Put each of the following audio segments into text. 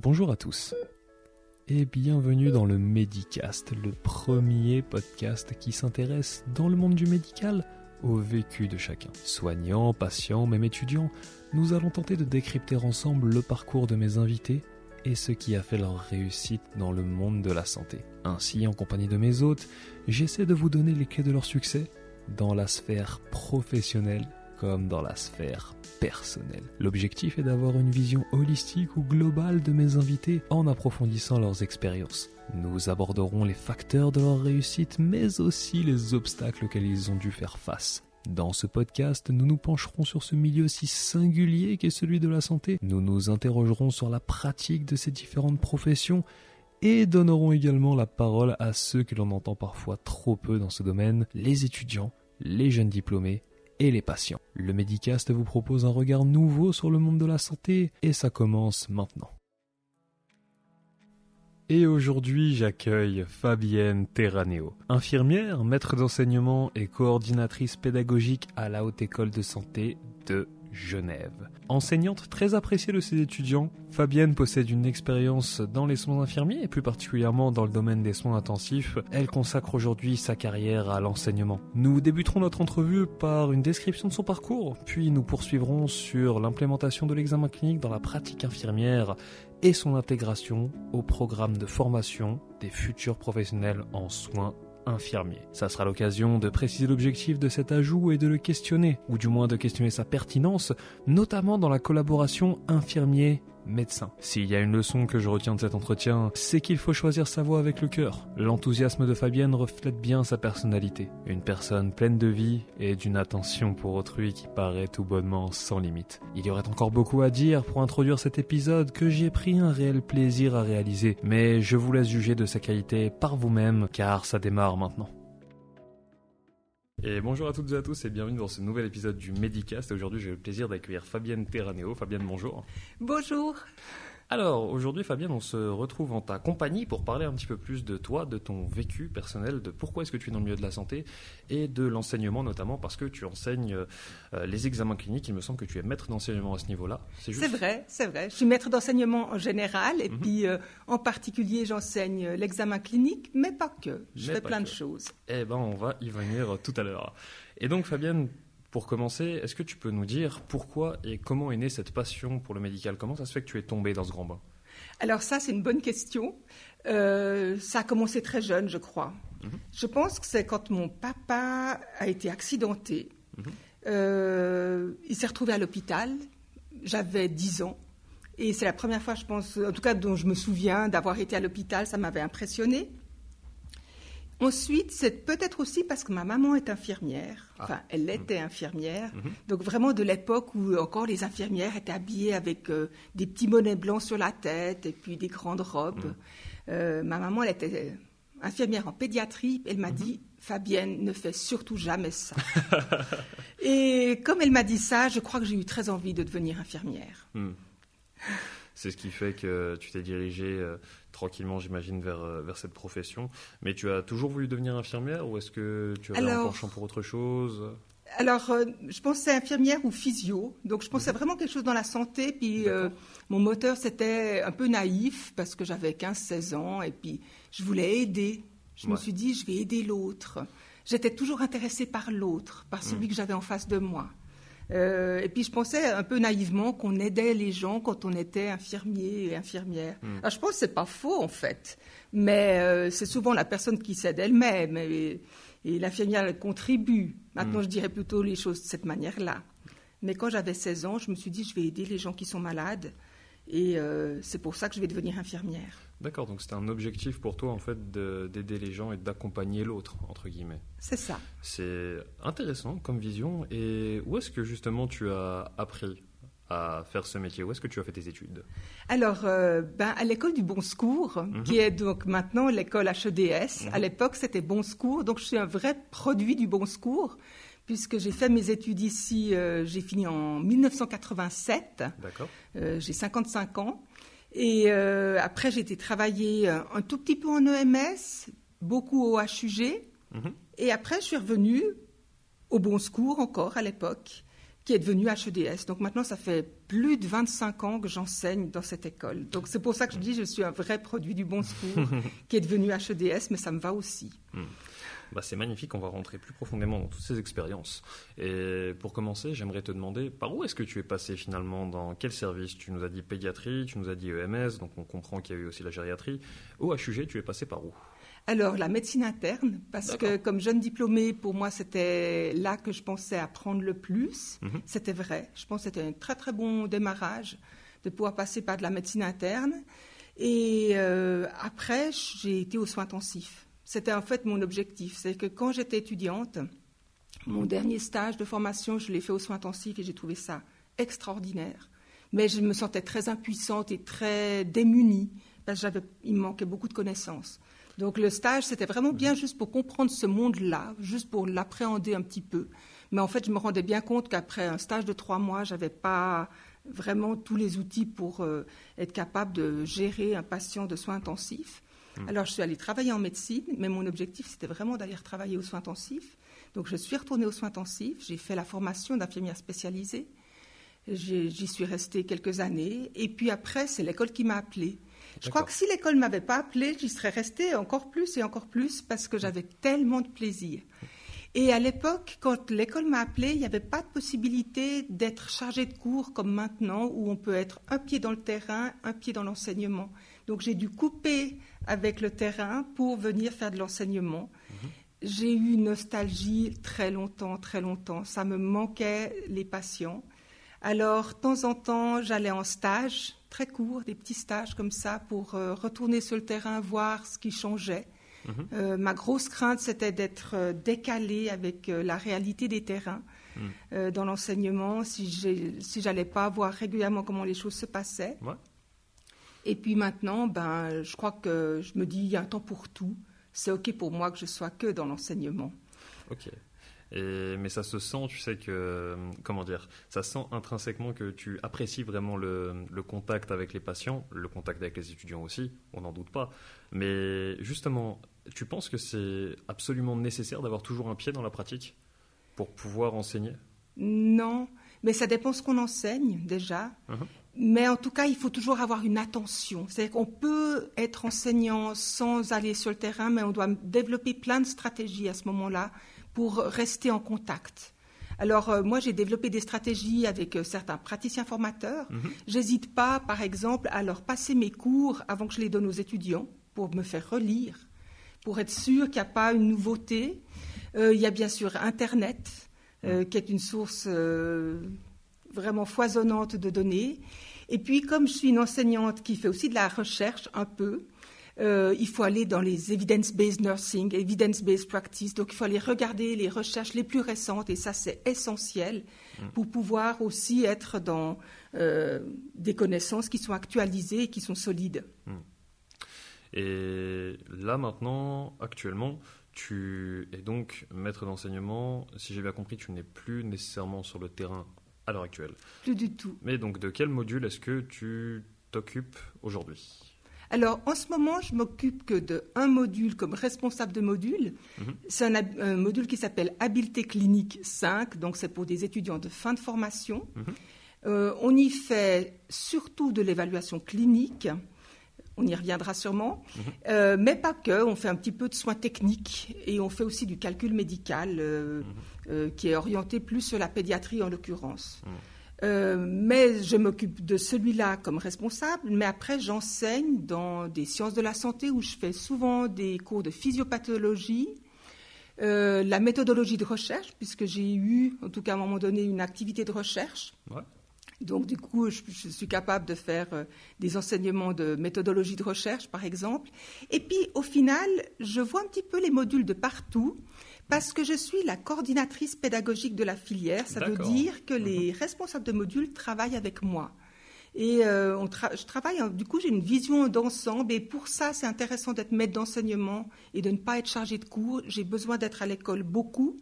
Bonjour à tous et bienvenue dans le Medicast, le premier podcast qui s'intéresse dans le monde du médical au vécu de chacun. Soignants, patients, même étudiants, nous allons tenter de décrypter ensemble le parcours de mes invités et ce qui a fait leur réussite dans le monde de la santé. Ainsi, en compagnie de mes hôtes, j'essaie de vous donner les clés de leur succès dans la sphère professionnelle comme dans la sphère personnelle. L'objectif est d'avoir une vision holistique ou globale de mes invités en approfondissant leurs expériences. Nous aborderons les facteurs de leur réussite mais aussi les obstacles auxquels ils ont dû faire face. Dans ce podcast, nous nous pencherons sur ce milieu si singulier qu'est celui de la santé. Nous nous interrogerons sur la pratique de ces différentes professions et donnerons également la parole à ceux que l'on entend parfois trop peu dans ce domaine, les étudiants, les jeunes diplômés et les patients. Le Medicast vous propose un regard nouveau sur le monde de la santé et ça commence maintenant. Et aujourd'hui, j'accueille Fabienne Terraneo, infirmière, maître d'enseignement et coordinatrice pédagogique à la Haute École de Santé de Genève. Enseignante très appréciée de ses étudiants, Fabienne possède une expérience dans les soins infirmiers et plus particulièrement dans le domaine des soins intensifs. Elle consacre aujourd'hui sa carrière à l'enseignement. Nous débuterons notre entrevue par une description de son parcours, puis nous poursuivrons sur l'implémentation de l'examen clinique dans la pratique infirmière et son intégration au programme de formation des futurs professionnels en soins infirmier. Ça sera l'occasion de préciser l'objectif de cet ajout et de le questionner, ou du moins de questionner sa pertinence, notamment dans la collaboration infirmier médecin. S'il y a une leçon que je retiens de cet entretien, c'est qu'il faut choisir sa voie avec le cœur. L'enthousiasme de Fabienne reflète bien sa personnalité. Une personne pleine de vie et d'une attention pour autrui qui paraît tout bonnement sans limite. Il y aurait encore beaucoup à dire pour introduire cet épisode que j'ai pris un réel plaisir à réaliser, mais je vous laisse juger de sa qualité par vous-même car ça démarre maintenant. Et bonjour à toutes et à tous et bienvenue dans ce nouvel épisode du Medicast. Aujourd'hui, j'ai le plaisir d'accueillir Fabienne Terraneo. Fabienne, bonjour. Bonjour. Alors, aujourd'hui, Fabienne, on se retrouve en ta compagnie pour parler un petit peu plus de toi, de ton vécu personnel, de pourquoi est-ce que tu es dans le milieu de la santé et de l'enseignement notamment parce que tu enseignes euh, les examens cliniques. Il me semble que tu es maître d'enseignement à ce niveau-là. C'est vrai, c'est vrai. Je suis maître d'enseignement en général et mhm. puis euh, en particulier, j'enseigne l'examen clinique, mais pas que. Je fais plein de choses. Eh ben, on va y venir tout à l'heure. Et donc, Fabienne, pour commencer, est-ce que tu peux nous dire pourquoi et comment est née cette passion pour le médical? Comment ça se fait que tu es tombée dans ce grand bain? Alors ça, c'est une bonne question. Euh, ça a commencé très jeune, je crois. Mhm. Je pense que c'est quand mon papa a été accidenté. Mhm. Euh, il s'est retrouvé à l'hôpital. J'avais 10 ans. Et c'est la première fois, je pense, en tout cas dont je me souviens d'avoir été à l'hôpital. Ça m'avait impressionné. Ensuite, c'est peut-être aussi parce que ma maman est infirmière. Ah. Enfin, elle était infirmière. Mhm. Donc vraiment de l'époque où encore les infirmières étaient habillées avec euh, des petits bonnets blancs sur la tête et puis des grandes robes. Mhm. Euh, ma maman, elle était infirmière en pédiatrie. Elle m'a mhm. dit, Fabienne, ne fais surtout jamais ça. et comme elle m'a dit ça, je crois que j'ai eu très envie de devenir infirmière. C'est ce qui fait que tu t'es dirigée euh, tranquillement, j'imagine, vers, euh, vers cette profession. Mais tu as toujours voulu devenir infirmière ou est-ce que tu avais un penchant pour autre chose? Alors, euh, je pensais infirmière ou physio. Donc, je pensais mhm. vraiment quelque chose dans la santé. Puis, mon moteur, c'était un peu naïf parce que j'avais 15-16 ans et puis je voulais aider. Je me suis dit, je vais aider l'autre. J'étais toujours intéressée par l'autre, par celui mhm. que j'avais en face de moi. Euh, et puis je pensais un peu naïvement qu'on aidait les gens quand on était infirmier et infirmière. Hmm. Alors, je pense que c'est pas faux en fait, mais euh, c'est souvent la personne qui s'aide elle-même et, l'infirmière contribue. Maintenant, hmm. je dirais plutôt les choses de cette manière-là. Mais quand j'avais 16 ans, je me suis dit je vais aider les gens qui sont malades et euh, c'est pour ça que je vais devenir infirmière. D'accord, donc c'était un objectif pour toi en fait d'aider les gens et d'accompagner l'autre, entre guillemets. C'est ça. C'est intéressant comme vision. Et où est-ce que justement tu as appris à faire ce métier? Où est-ce que tu as fait tes études? Alors, euh, ben, à l'école du Bon Secours, mhm. qui est donc maintenant l'école HEDS. À mhm. l'époque, c'était Bon Secours, donc je suis un vrai produit du Bon Secours, puisque j'ai fait mes études ici, euh, j'ai fini en 1987. D'accord. Euh, j'ai 55 ans. Et euh, après, j'ai été travailler euh, un tout petit peu en EMS, beaucoup au HUG. Mhm. Et après, je suis revenue au Bon Secours encore à l'époque, qui est devenu HEDS. Donc maintenant, ça fait plus de 25 ans que j'enseigne dans cette école. Donc c'est pour ça que je dis que je suis un vrai produit du bon secours qui est devenu HEDS, mais ça me va aussi. Hmm. Bah, c'est magnifique, on va rentrer plus profondément dans toutes ces expériences. Et pour commencer, j'aimerais te demander par où est-ce que tu es passé finalement, dans quel service? Tu nous as dit pédiatrie, tu nous as dit EMS, donc on comprend qu'il y a eu aussi la gériatrie. Au HUG, tu es passé par où? Alors, la médecine interne, parce que comme jeune diplômée, pour moi, c'était là que je pensais apprendre le plus. Mhm. C'était vrai. Je pense que c'était un très, très bon démarrage de pouvoir passer par de la médecine interne. Et euh, après, j'ai été aux soins intensifs. C'était en fait mon objectif. C'est que quand j'étais étudiante, mon dernier stage de formation, je l'ai fait aux soins intensifs et j'ai trouvé ça extraordinaire. Mais je me sentais très impuissante et très démunie parce qu'il me manquait beaucoup de connaissances. Donc le stage, c'était vraiment bien juste pour comprendre ce monde-là, juste pour l'appréhender un petit peu. Mais en fait, je me rendais bien compte qu'après un stage de trois mois, je n'avais pas vraiment tous les outils pour euh, être capable de gérer un patient de soins intensifs. Hmm. Alors, je suis allée travailler en médecine, mais mon objectif, c'était vraiment d'aller travailler aux soins intensifs. Donc, je suis retournée aux soins intensifs. J'ai fait la formation d'infirmière spécialisée. J'y suis restée quelques années. Et puis après, c'est l'école qui m'a appelée. Je crois que si l'école ne m'avait pas appelée, j'y serais restée encore plus et encore plus parce que j'avais tellement de plaisir. Et à l'époque, quand l'école m'a appelée, il n'y avait pas de possibilité d'être chargé de cours comme maintenant, où on peut être un pied dans le terrain, un pied dans l'enseignement. Donc j'ai dû couper avec le terrain pour venir faire de l'enseignement. Mhm. J'ai eu une nostalgie très longtemps, très longtemps. Ça me manquait les patients. Alors, de temps en temps, j'allais en stage, très court, des petits stages comme ça, pour euh, retourner sur le terrain, voir ce qui changeait. Mhm. Euh, ma grosse crainte, c'était d'être euh, décalée avec la réalité des terrains mhm. dans l'enseignement, si je n'allais pas voir régulièrement comment les choses se passaient. Et puis maintenant, ben, je crois que je me dis, il y a un temps pour tout. C'est OK pour moi que je sois que dans l'enseignement. OK mais ça se sent, tu sais que, comment dire, ça sent intrinsèquement que tu apprécies vraiment le, contact avec les patients, le contact avec les étudiants aussi, on n'en doute pas. Mais justement, tu penses que c'est absolument nécessaire d'avoir toujours un pied dans la pratique pour pouvoir enseigner? Non, mais ça dépend ce qu'on enseigne déjà. Uh-huh. Mais en tout cas, il faut toujours avoir une attention. C'est-à-dire qu'on peut être enseignant sans aller sur le terrain, mais on doit développer plein de stratégies à ce moment-là pour rester en contact. Alors euh, moi j'ai développé des stratégies avec euh, certains praticiens formateurs. Mhm. J'hésite pas par exemple à leur passer mes cours avant que je les donne aux étudiants pour me faire relire, pour être sûr qu'il n'y a pas une nouveauté. Euh, il y a bien sûr Internet mhm. qui est une source vraiment foisonnante de données. Et puis comme je suis une enseignante qui fait aussi de la recherche un peu, euh, il faut aller dans les evidence-based nursing, evidence-based practice. Donc, il faut aller regarder les recherches les plus récentes, et ça, c'est essentiel mm. pour pouvoir aussi être dans euh, des connaissances qui sont actualisées et qui sont solides. Mm. Et là, maintenant, actuellement, tu es donc maître d'enseignement. Si j'ai bien compris, tu n'es plus nécessairement sur le terrain à l'heure actuelle. Plus du tout. Mais donc, de quel module est-ce que tu t'occupes aujourd'hui? Alors, en ce moment, je m'occupe que d'un module comme responsable de module. Mhm. C'est un, module qui s'appelle Habileté clinique 5, donc c'est pour des étudiants de fin de formation. Mhm. Euh, on y fait surtout de l'évaluation clinique. On y reviendra sûrement, mhm. euh, mais pas que. On fait un petit peu de soins techniques et on fait aussi du calcul médical euh, qui est orienté plus sur la pédiatrie en l'occurrence. Euh, mais je m'occupe de celui-là comme responsable, mais après j'enseigne dans des sciences de la santé où je fais souvent des cours de physiopathologie, euh, la méthodologie de recherche, puisque j'ai eu, en tout cas à un moment donné, une activité de recherche. Donc du coup, je, suis capable de faire euh, des enseignements de méthodologie de recherche, par exemple. Et puis au final, je vois un petit peu les modules de partout. Parce que je suis la coordinatrice pédagogique de la filière, ça veut dire que les mhm. responsables de modules travaillent avec moi. Et euh, je travaille, du coup, j'ai une vision d'ensemble. Et pour ça, c'est intéressant d'être maître d'enseignement et de ne pas être chargé de cours. J'ai besoin d'être à l'école beaucoup.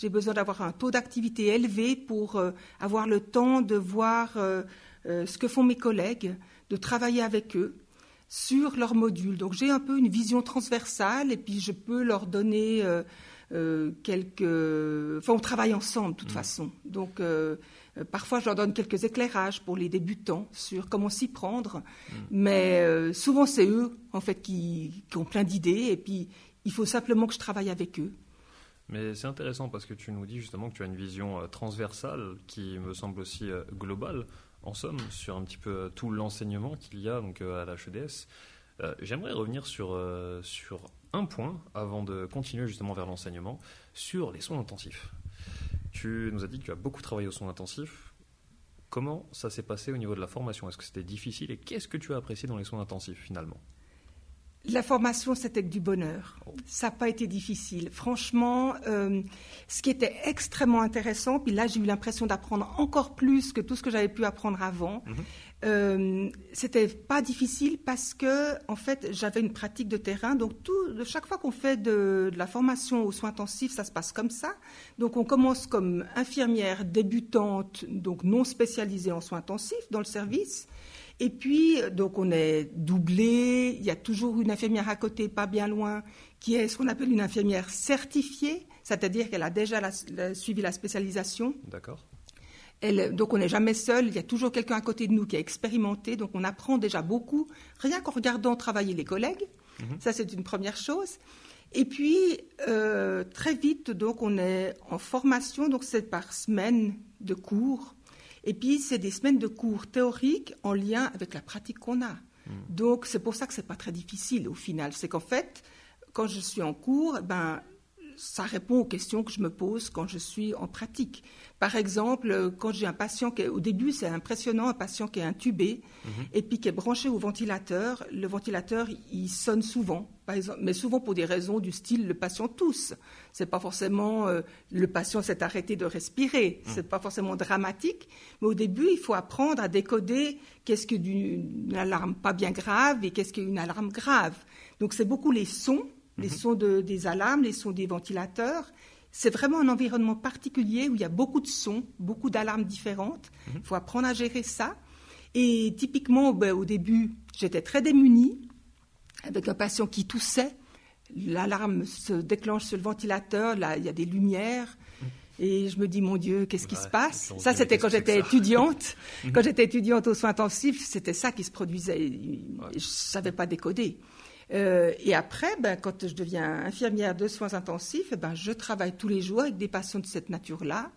J'ai besoin d'avoir un taux d'activité élevé pour euh, avoir le temps de voir euh, ce que font mes collègues, de travailler avec eux sur leurs modules. Donc j'ai un peu une vision transversale et puis je peux leur donner euh, quelques. Enfin, on travaille ensemble de toute mm. façon. Donc, euh, Euh, parfois, je leur donne quelques éclairages pour les débutants sur comment s'y prendre. Mm. Mais euh, souvent, c'est eux, en fait, qui, ont plein d'idées. Et puis, il faut simplement que je travaille avec eux. Mais c'est intéressant parce que tu nous dis justement que tu as une vision transversale qui me semble aussi globale, en somme, sur un petit peu tout l'enseignement qu'il y a donc, à l'HEDS. J'aimerais revenir sur, sur un point avant de continuer justement vers l'enseignement sur les soins intensifs. Tu nous as dit que tu as beaucoup travaillé aux soins intensifs. Comment ça s'est passé au niveau de la formation? Est-ce que c'était difficile et qu'est-ce que tu as apprécié dans les soins intensifs finalement? La formation, c'était du bonheur. Ça n'a pas été difficile. Franchement, euh, ce qui était extrêmement intéressant, puis là j'ai eu l'impression d'apprendre encore plus que tout ce que j'avais pu apprendre avant, mhm. Euh, c'était pas difficile parce que en fait j'avais une pratique de terrain. Donc tout, chaque fois qu'on fait de, la formation aux soins intensifs, ça se passe comme ça. Donc on commence comme infirmière débutante, donc non spécialisée en soins intensifs dans le service. Et puis donc on est doublé. Il y a toujours une infirmière à côté, pas bien loin, qui est ce qu'on appelle une infirmière certifiée, c'est-à-dire qu'elle a déjà suivi la spécialisation. D'accord donc on n'est jamais seul, il y a toujours quelqu'un à côté de nous qui a expérimenté, donc on apprend déjà beaucoup, rien qu'en regardant travailler les collègues. Mhm. Ça, c'est une première chose. Et puis, euh, très vite, donc, on est en formation, donc c'est par semaine de cours. Et puis, c'est des semaines de cours théoriques en lien avec la pratique qu'on a. Mhm. Donc, c'est pour ça que c'est pas très difficile au final. C'est qu'en fait, quand je suis en cours, ben, ça répond aux questions que je me pose quand je suis en pratique. Par exemple, quand j'ai un patient qui est, au début, c'est impressionnant, un patient qui est intubé mhm. et puis qui est branché au ventilateur. Le ventilateur, il sonne souvent, par exemple, mais souvent pour des raisons du style le patient tousse. C'est pas forcément euh, le patient s'est arrêté de respirer. Ce mhm. C'est pas forcément dramatique, mais au début, il faut apprendre à décoder qu'est-ce qu'une alarme pas bien grave et qu'est-ce qu'une alarme grave. Donc c'est beaucoup les sons les mhm. sons des alarmes, les sons des ventilateurs. C'est vraiment un environnement particulier où il y a beaucoup de sons, beaucoup d'alarmes différentes. Mhm. Il faut apprendre à gérer ça. Et typiquement, ben, au début, j'étais très démunie, avec un patient qui toussait. L'alarme se déclenche sur le ventilateur, là, il y a des lumières. Mhm. Et je me dis, mon Dieu, qu'est-ce qui se passe Ça, c'était quand j'étais étudiante. quand j'étais étudiante aux soins intensifs, c'était ça qui se produisait. Je ne savais pas décoder. Euh, et après, ben, quand je deviens infirmière de soins intensifs, eh ben, je travaille tous les jours avec des patients de cette nature-là.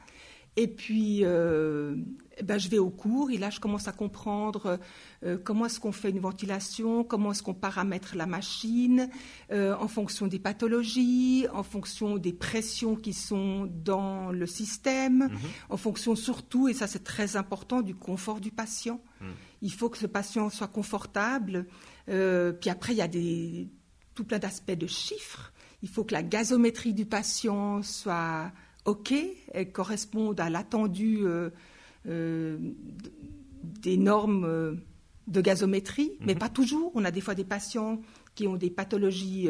Et puis, euh, eh ben, je vais au cours et là, je commence à comprendre euh, comment est-ce qu'on fait une ventilation, comment est-ce qu'on paramètre la machine en fonction des pathologies, en fonction des pressions qui sont dans le système, mhm. en fonction surtout, et ça c'est très important, du confort du patient. Mhm. Il faut que ce patient soit confortable. Euh, puis après, il y a des, tout plein d'aspects de chiffres. Il faut que la gazométrie du patient soit OK et corresponde à l'attendu euh, euh, des normes de gazométrie, mais mhm. pas toujours. On a des fois des patients qui ont des pathologies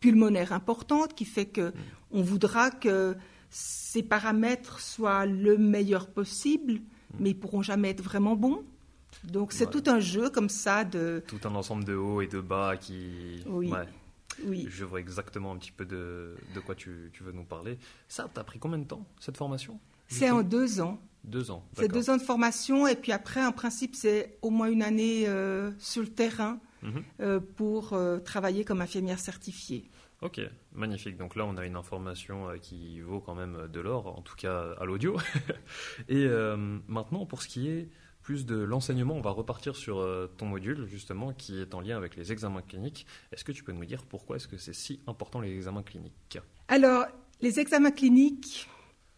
pulmonaires importantes, qui fait que mhm. on voudra que ces paramètres soient le meilleur possible, mhm. mais ils pourront jamais être vraiment bons. Donc c'est tout un jeu comme ça de... Tout un ensemble de hauts et de bas qui... Oui. Oui. Je vois exactement un petit peu de, de quoi tu, tu, veux nous parler. Ça, t'as pris combien de temps, cette formation C'est en deux ans. Deux ans. C'est deux ans de formation et puis après, en principe, c'est au moins une année euh, sur le terrain mhm. euh, pour euh, travailler comme infirmière certifiée. Ok, magnifique. Donc là, on a une information qui vaut quand même de l'or, en tout cas à l'audio. et maintenant, pour ce qui est plus de l'enseignement, on va repartir sur euh, ton module justement qui est en lien avec les examens cliniques. Est-ce que tu peux nous dire pourquoi est-ce que c'est si important les examens cliniques? Alors, les examens cliniques,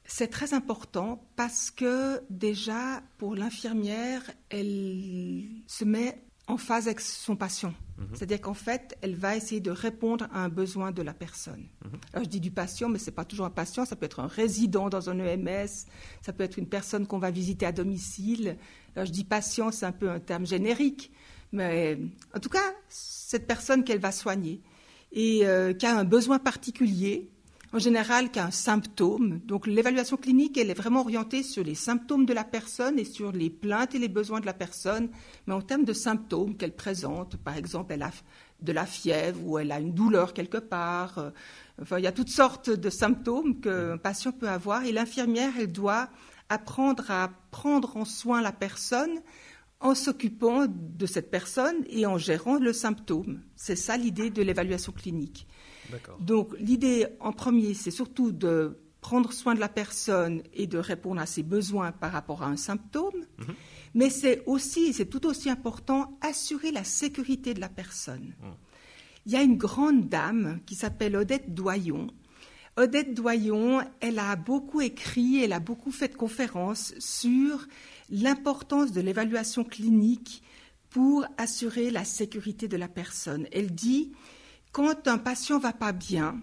c'est très important parce que déjà, pour l'infirmière, elle se met en phase avec son patient. Mhm. C'est-à-dire qu'en fait, elle va essayer de répondre à un besoin de la personne. Mhm. Alors je dis du patient, mais ce n'est pas toujours un patient, ça peut être un résident dans un EMS, ça peut être une personne qu'on va visiter à domicile. Alors je dis patient, c'est un peu un terme générique, mais en tout cas, cette personne qu'elle va soigner et euh, qui a un besoin particulier, en général qui a un symptôme. Donc l'évaluation clinique, elle est vraiment orientée sur les symptômes de la personne et sur les plaintes et les besoins de la personne, mais en termes de symptômes qu'elle présente. Par exemple, elle a de la fièvre ou elle a une douleur quelque part. Euh, enfin, il y a toutes sortes de symptômes qu'un patient peut avoir et l'infirmière, elle doit apprendre à prendre en soin la personne en s'occupant de cette personne et en gérant le symptôme. C'est ça l'idée de l'évaluation clinique. Donc l'idée en premier, c'est surtout de prendre soin de la personne et de répondre à ses besoins par rapport à un symptôme, mhm. mais c'est aussi, c'est tout aussi important, assurer la sécurité de la personne. Mhm. Il y a une grande dame qui s'appelle Odette Doyon. Odette Doyon, elle a beaucoup écrit, elle a beaucoup fait de conférences sur l'importance de l'évaluation clinique pour assurer la sécurité de la personne. Elle dit, quand un patient va pas bien,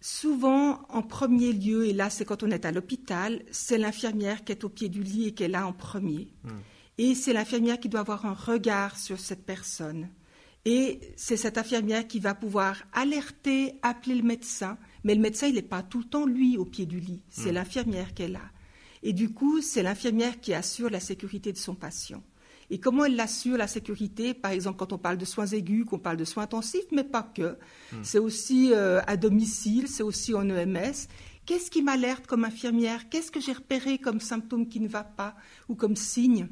souvent en premier lieu, et là c'est quand on est à l'hôpital, c'est l'infirmière qui est au pied du lit et qui est là en premier. Hmm. Et c'est l'infirmière qui doit avoir un regard sur cette personne. Et c'est cette infirmière qui va pouvoir alerter, appeler le médecin. Mais le médecin, il n'est pas tout le temps, lui, au pied du lit. C'est hmm. l'infirmière qui est là. Et du coup, c'est l'infirmière qui assure la sécurité de son patient. Et comment elle assure la sécurité Par exemple, quand on parle de soins aigus, qu'on parle de soins intensifs, mais pas que. Hmm. C'est aussi euh, à domicile, c'est aussi en EMS. Qu'est-ce qui m'alerte comme infirmière? Qu'est-ce que j'ai repéré comme symptôme qui ne va pas ou comme signe?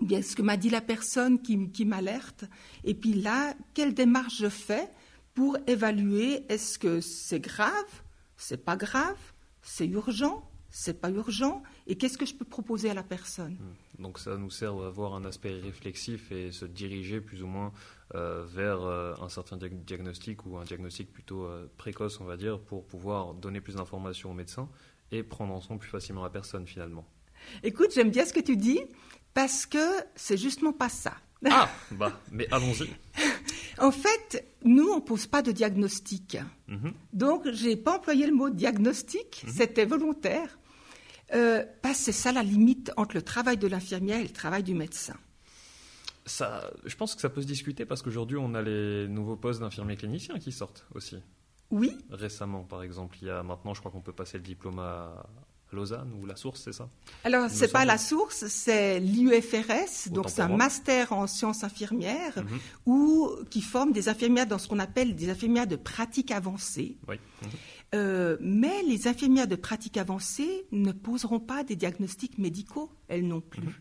Ou bien ce que m'a dit la personne qui, qui m'alerte? Et puis là, quelle démarche je fais pour évaluer est-ce que c'est grave, c'est pas grave, c'est urgent c'est pas urgent? Et qu'est-ce que je peux proposer à la personne? Hmm. Donc ça nous sert à avoir un aspect réflexif et se diriger plus ou moins euh, vers euh, un certain diagnostic ou un diagnostic plutôt euh, précoce, on va dire, pour pouvoir donner plus d'informations au médecin et prendre en soin plus facilement la personne finalement. Écoute, j'aime bien ce que tu dis parce que c'est justement pas ça. Ah, bah, mais allons-y. En fait, nous, on ne pose pas de diagnostic. Mhm. Donc, je n'ai pas employé le mot diagnostic, mhm. c'était volontaire. Euh, ça la limite entre le travail de l'infirmière et le travail du médecin. Ça, je pense que ça peut se discuter parce qu'aujourd'hui, on a les nouveaux postes d'infirmiers cliniciens qui sortent aussi. Oui. Récemment, par exemple, il y a maintenant, je crois qu'on peut passer le diplôme à Lausanne ou la source, c'est ça? Alors, c'est pas la source, c'est l'UFRS, donc c'est un master en sciences infirmières, mhm. ou qui forme des infirmières dans ce qu'on appelle des infirmières de pratique avancée. Oui. Mhm. Euh, mais les infirmières de pratique avancée ne poseront pas des diagnostics médicaux, elles non plus. Mhm.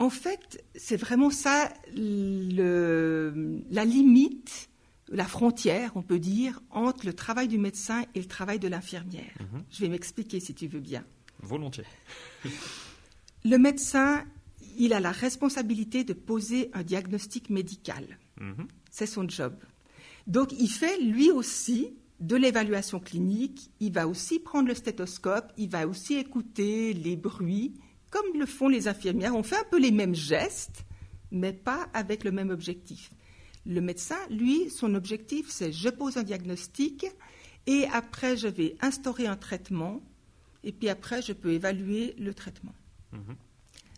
En fait, c'est vraiment ça la limite, la frontière, on peut dire, entre le travail du médecin et le travail de l'infirmière. Mhm. Je vais m'expliquer si tu veux bien. Volontiers. le médecin, il a la responsabilité de poser un diagnostic médical. Mhm. C'est son job. Donc, il fait lui aussi de l'évaluation clinique, il va aussi prendre le stéthoscope, il va aussi écouter les bruits, comme le font les infirmières. On fait un peu les mêmes gestes, mais pas avec le même objectif. Le médecin, lui, son objectif, c'est je pose un diagnostic et après je vais instaurer un traitement et puis après je peux évaluer le traitement. Mhm.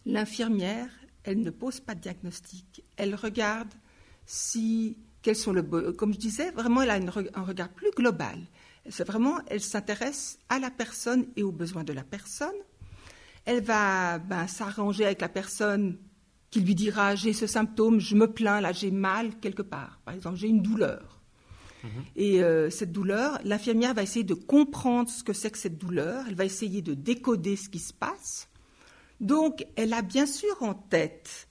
L'infirmière, elle ne pose pas de diagnostic. Elle regarde si sont le, comme je disais, vraiment, elle a un regard plus global. C'est vraiment, elle s'intéresse à la personne et aux besoins de la personne. Elle va ben, s'arranger avec la personne qui lui dira j'ai ce symptôme, je me plains, là j'ai mal quelque part. Par exemple, j'ai une douleur. Mhm. Et euh, cette douleur, l'infirmière va essayer de comprendre ce que c'est que cette douleur. Elle va essayer de décoder ce qui se passe. Donc, elle a bien sûr en tête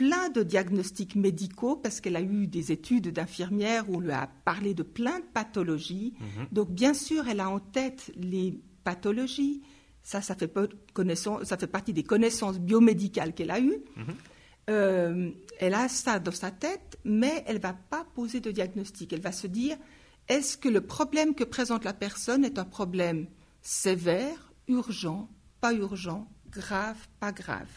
plein de diagnostics médicaux parce qu'elle a eu des études d'infirmière où on lui a parlé de plein de pathologies. Mhm. Donc, bien sûr, elle a en tête les pathologies. Ça, ça fait, ça fait partie des connaissances biomédicales qu'elle a eues. Mhm. Euh, elle a ça dans sa tête, mais elle ne va pas poser de diagnostic. Elle va se dire est-ce que le problème que présente la personne est un problème sévère, urgent, pas urgent, grave, pas grave?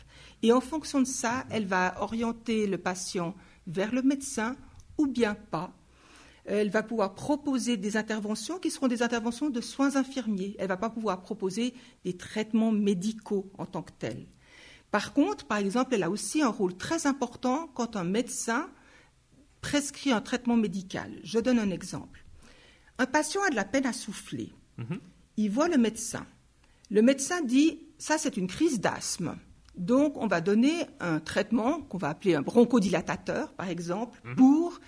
Et en fonction de ça, elle va orienter le patient vers le médecin ou bien pas. Elle va pouvoir proposer des interventions qui seront des interventions de soins infirmiers. Elle ne va pas pouvoir proposer des traitements médicaux en tant que tels. Par contre, par exemple, elle a aussi un rôle très important quand un médecin prescrit un traitement médical. Je donne un exemple. Un patient a de la peine à souffler. Mhm. Il voit le médecin. Le médecin dit, ça c'est une crise d'asthme. Donc, on va donner un traitement qu'on va appeler un bronchodilatateur, par exemple, mhm. pour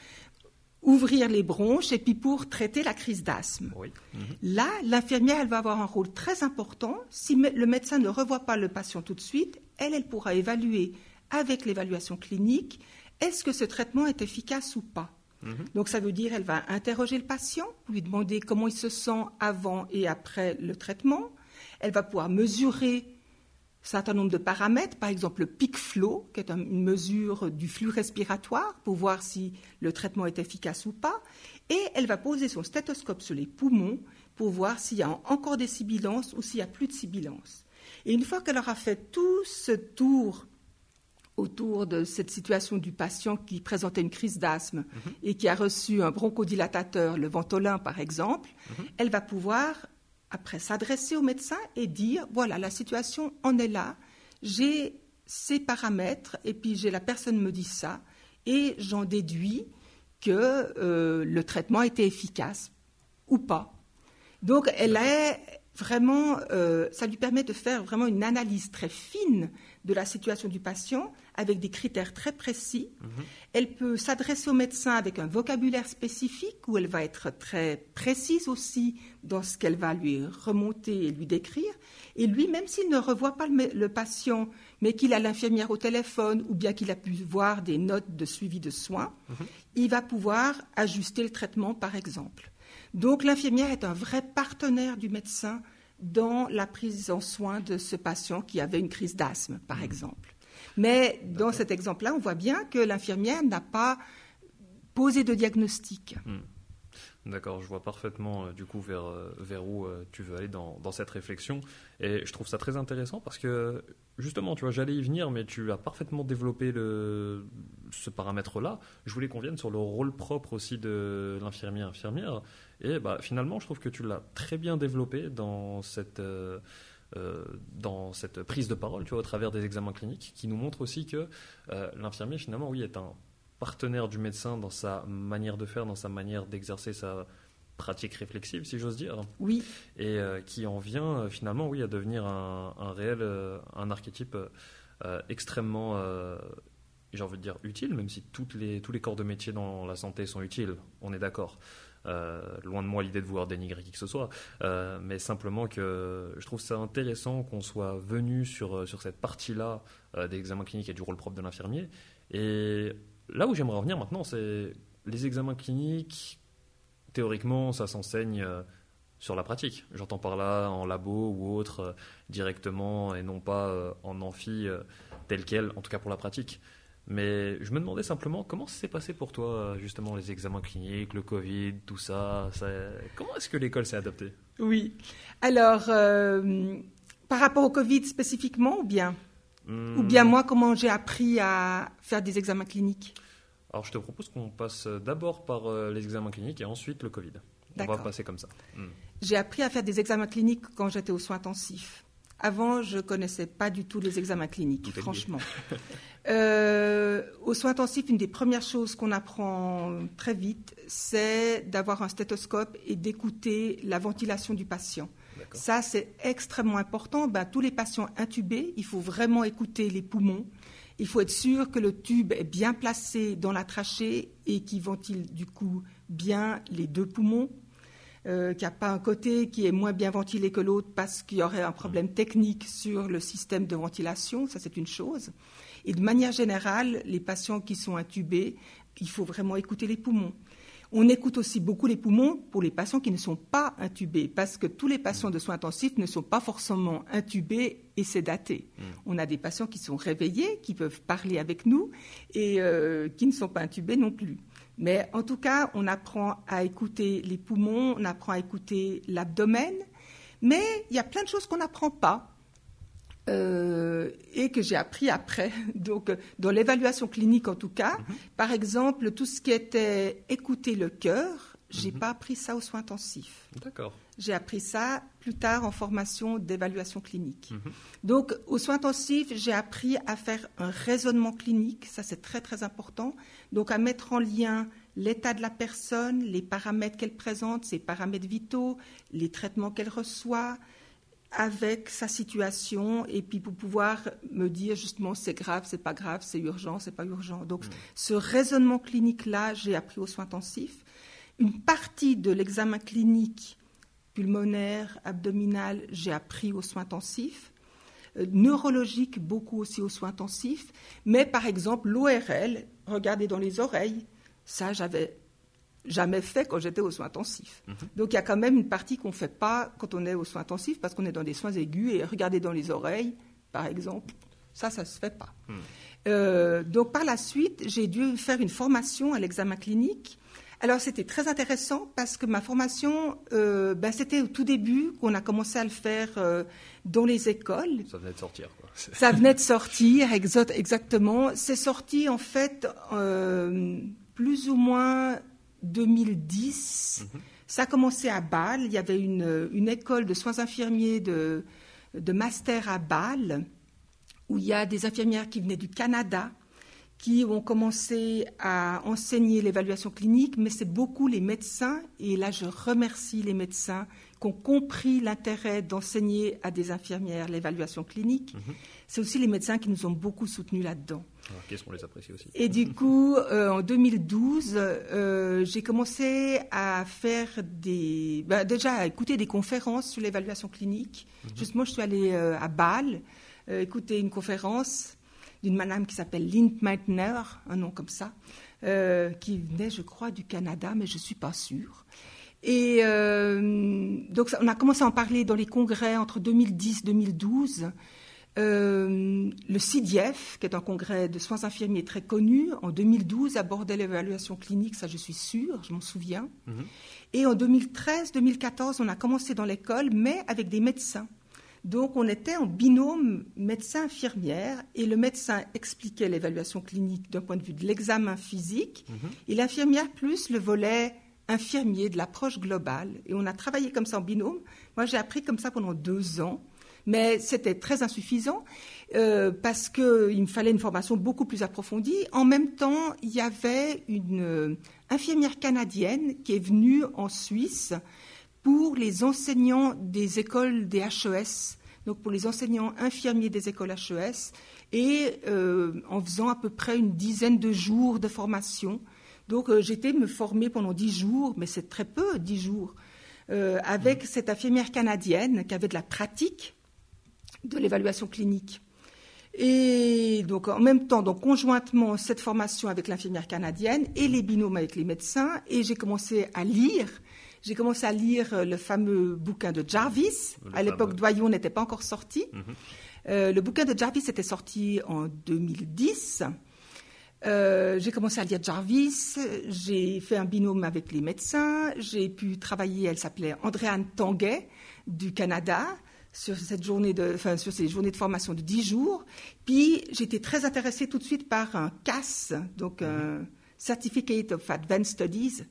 ouvrir les bronches et puis pour traiter la crise d'asthme. Mhm. Là, l'infirmière, elle va avoir un rôle très important. Si le médecin ne revoit pas le patient tout de suite, elle, elle pourra évaluer avec l'évaluation clinique est-ce que ce traitement est efficace ou pas. Mhm. Donc ça veut dire elle va interroger le patient, lui demander comment il se sent avant et après le traitement. Elle va pouvoir mesurer certain nombre de paramètres, par exemple le pic flow, qui est une mesure du flux respiratoire pour voir si le traitement est efficace ou pas. Et elle va poser son stéthoscope sur les poumons pour voir s'il y a encore des sibilances ou s'il n'y a plus de sibilances. Et une fois qu'elle aura fait tout ce tour autour de cette situation du patient qui présentait une crise d'asthme mhm. et qui a reçu un bronchodilatateur, le Ventolin par exemple, mhm. elle va pouvoir après s'adresser au médecin et dire voilà, la situation en est là, j'ai ces paramètres et puis j'ai la personne me dit ça et j'en déduis que euh, le traitement a été efficace ou pas. Donc elle est vraiment, euh, ça lui permet de faire vraiment une analyse très fine de la situation du patient avec des critères très précis. Mhm. Elle peut s'adresser au médecin avec un vocabulaire spécifique où elle va être très précise aussi dans ce qu'elle va lui remonter et lui décrire. Et lui, même s'il ne revoit pas le, patient, mais qu'il a l'infirmière au téléphone ou bien qu'il a pu voir des notes de suivi de soins, mhm. il va pouvoir ajuster le traitement, par exemple. Donc l'infirmière est un vrai partenaire du médecin dans la prise en soin de ce patient qui avait une crise d'asthme, par mhm. exemple. Mais dans cet exemple-là, on voit bien que l'infirmière n'a pas posé de diagnostic. Hmm. D'accord, je vois parfaitement euh, du coup vers, euh, vers où euh, tu veux aller dans, dans, cette réflexion. Et je trouve ça très intéressant parce que justement, tu vois, j'allais y venir, mais tu as parfaitement développé le, ce paramètre-là. Je voulais qu'on vienne sur le rôle propre aussi de l'infirmière infirmière. Et bah, finalement, je trouve que tu l'as très bien développé dans cette, euh, dans cette prise de parole, tu vois, au travers des examens cliniques, qui nous montre aussi que euh, l'infirmier, finalement, oui, est un partenaire du médecin dans sa manière de faire, dans sa manière d'exercer sa pratique réflexive, si j'ose dire. Oui. Et euh, qui en vient finalement, oui, à devenir un, un réel, un archétype extrêmement, j'ai envie de dire utile, même si toutes les, tous les corps de métier dans la santé sont utiles, on est d'accord. Euh, loin de moi l'idée de vouloir dénigrer qui que ce soit, euh, mais simplement que je trouve ça intéressant qu'on soit venu sur, euh, sur cette partie-là des examens cliniques et du rôle propre de l'infirmier. Et là où j'aimerais revenir maintenant, c'est les examens cliniques, théoriquement, ça s'enseigne sur la pratique. J'entends par là en labo ou autre, directement, et non pas en amphi tel quel, en tout cas pour la pratique. Mais je me demandais simplement comment s'est passé pour toi, justement, les examens cliniques, le Covid, tout ça. Comment est-ce que l'école s'est adaptée? Oui. Alors, euh, par rapport au Covid spécifiquement ou bien? Ou bien moi, comment j'ai appris à faire des examens cliniques? Alors, je te propose qu'on passe d'abord par euh, les examens cliniques et ensuite le Covid. On va passer comme ça. Hmm. J'ai appris à faire des examens cliniques quand j'étais aux soins intensifs. Avant, je ne connaissais pas du tout les examens cliniques, franchement. euh, aux soins intensifs, une des premières choses qu'on apprend très vite, c'est d'avoir un stéthoscope et d'écouter la ventilation du patient. Ça, c'est extrêmement important. Ben, tous les patients intubés, il faut vraiment écouter les poumons. Il faut être sûr que le tube est bien placé dans la trachée et qu'il ventile du coup bien les deux poumons euh, qu'il n'y a pas un côté qui est moins bien ventilé que l'autre parce qu'il y aurait un problème technique sur le système de ventilation, ça c'est une chose. Et de manière générale, les patients qui sont intubés, il faut vraiment écouter les poumons. On écoute aussi beaucoup les poumons pour les patients qui ne sont pas intubés, parce que tous les patients de soins intensifs ne sont pas forcément intubés et sédatés. Mm. On a des patients qui sont réveillés, qui peuvent parler avec nous, et euh, qui ne sont pas intubés non plus. Mais en tout cas, on apprend à écouter les poumons, on apprend à écouter l'abdomen, mais il y a plein de choses qu'on n'apprend pas. Euh, et que j'ai appris après. Donc, dans l'évaluation clinique en tout cas, mhm. par exemple, tout ce qui était écouter le cœur, j'ai n'ai mhm. pas appris ça aux soins intensifs. D'accord. J'ai appris ça plus tard en formation d'évaluation clinique. Mhm. Donc, aux soins intensifs, j'ai appris à faire un raisonnement clinique. Ça, c'est très, très important. Donc, à mettre en lien l'état de la personne, les paramètres qu'elle présente, ses paramètres vitaux, les traitements qu'elle reçoit, avec sa situation et puis pour pouvoir me dire justement c'est grave, c'est pas grave, c'est urgent, c'est pas urgent. Donc mm. ce raisonnement clinique-là, j'ai appris aux soins intensifs. Une partie de l'examen clinique pulmonaire, abdominal, j'ai appris aux soins intensifs. Euh, neurologique, beaucoup aussi aux soins intensifs. Mais par exemple, l'ORL, regarder dans les oreilles, ça, j'avais jamais fait quand j'étais aux soins intensifs. Mhm. Donc il y a quand même une partie qu'on ne fait pas quand on est aux soins intensifs parce qu'on est dans des soins aigus et regarder dans les oreilles, par exemple, ça, ça ne se fait pas. Mhm. Euh, donc par la suite, j'ai dû faire une formation à l'examen clinique. Alors c'était très intéressant parce que ma formation, euh, ben, c'était au tout début qu'on a commencé à le faire euh, dans les écoles. Ça venait de sortir. Quoi. Ça venait de sortir, exactement. C'est sorti en fait plus ou moins 2010. Mhm. Ça a commencé à Bâle. Il y avait une, école de soins infirmiers de, de, master à Bâle, où il y a des infirmières qui venaient du Canada, qui ont commencé à enseigner l'évaluation clinique, mais c'est beaucoup les médecins, et là je remercie les médecins qui ont compris l'intérêt d'enseigner à des infirmières l'évaluation clinique. Mhm. C'est aussi les médecins qui nous ont beaucoup soutenus là-dedans. Qu'est-ce qu'on les apprécie aussi Et du coup, euh, en 2012, euh, j'ai commencé à faire des, bah, déjà à écouter des conférences sur l'évaluation clinique. Mhm. Justement, je suis allée euh, à Bâle écouter une conférence d'une madame qui s'appelle Lind Meitner, un nom comme ça, qui venait, je crois, du Canada, mais je suis pas sûre. Et donc, on a commencé à en parler dans les congrès entre 2010 et 2012. Euh, le CIDIEF, qui est un congrès de soins infirmiers très connu, en 2012 abordait l'évaluation clinique, ça je suis sûre, je m'en souviens. Mhm. Et en 2013-2014, on a commencé dans l'école, mais avec des médecins. Donc on était en binôme médecin-infirmière et le médecin expliquait l'évaluation clinique d'un point de vue de l'examen physique mhm. et l'infirmière plus le volet infirmier de l'approche globale. Et on a travaillé comme ça en binôme. Moi j'ai appris comme ça pendant deux ans. Mais c'était très insuffisant euh, parce qu'il me fallait une formation beaucoup plus approfondie. En même temps, il y avait une euh, infirmière canadienne qui est venue en Suisse pour les enseignants des écoles des HES, donc pour les enseignants infirmiers des écoles HES, et euh, en faisant à peu près une dizaine de jours de formation. Donc j'étais me former pendant dix jours, mais c'est très peu, dix jours, avec cette infirmière canadienne qui avait de la pratique de l'évaluation clinique. Et donc en même temps, donc conjointement, cette formation avec l'infirmière canadienne et les binômes avec les médecins, et j'ai commencé à lire. J'ai commencé à lire le fameux bouquin de Jarvis. à l'époque, Doyon n'était pas encore sorti. Mhm. Euh, le bouquin de Jarvis était sorti en 2010. Euh, j'ai commencé à lire Jarvis, j'ai fait un binôme avec les médecins, j'ai pu travailler, elle s'appelait Andréane Tanguay du Canada, sur cette journée de, enfin, sur ces journées de formation de 10 jours. Puis j'étais très intéressée tout de suite par un CAS, donc un Certificate of Advanced Studies, euh,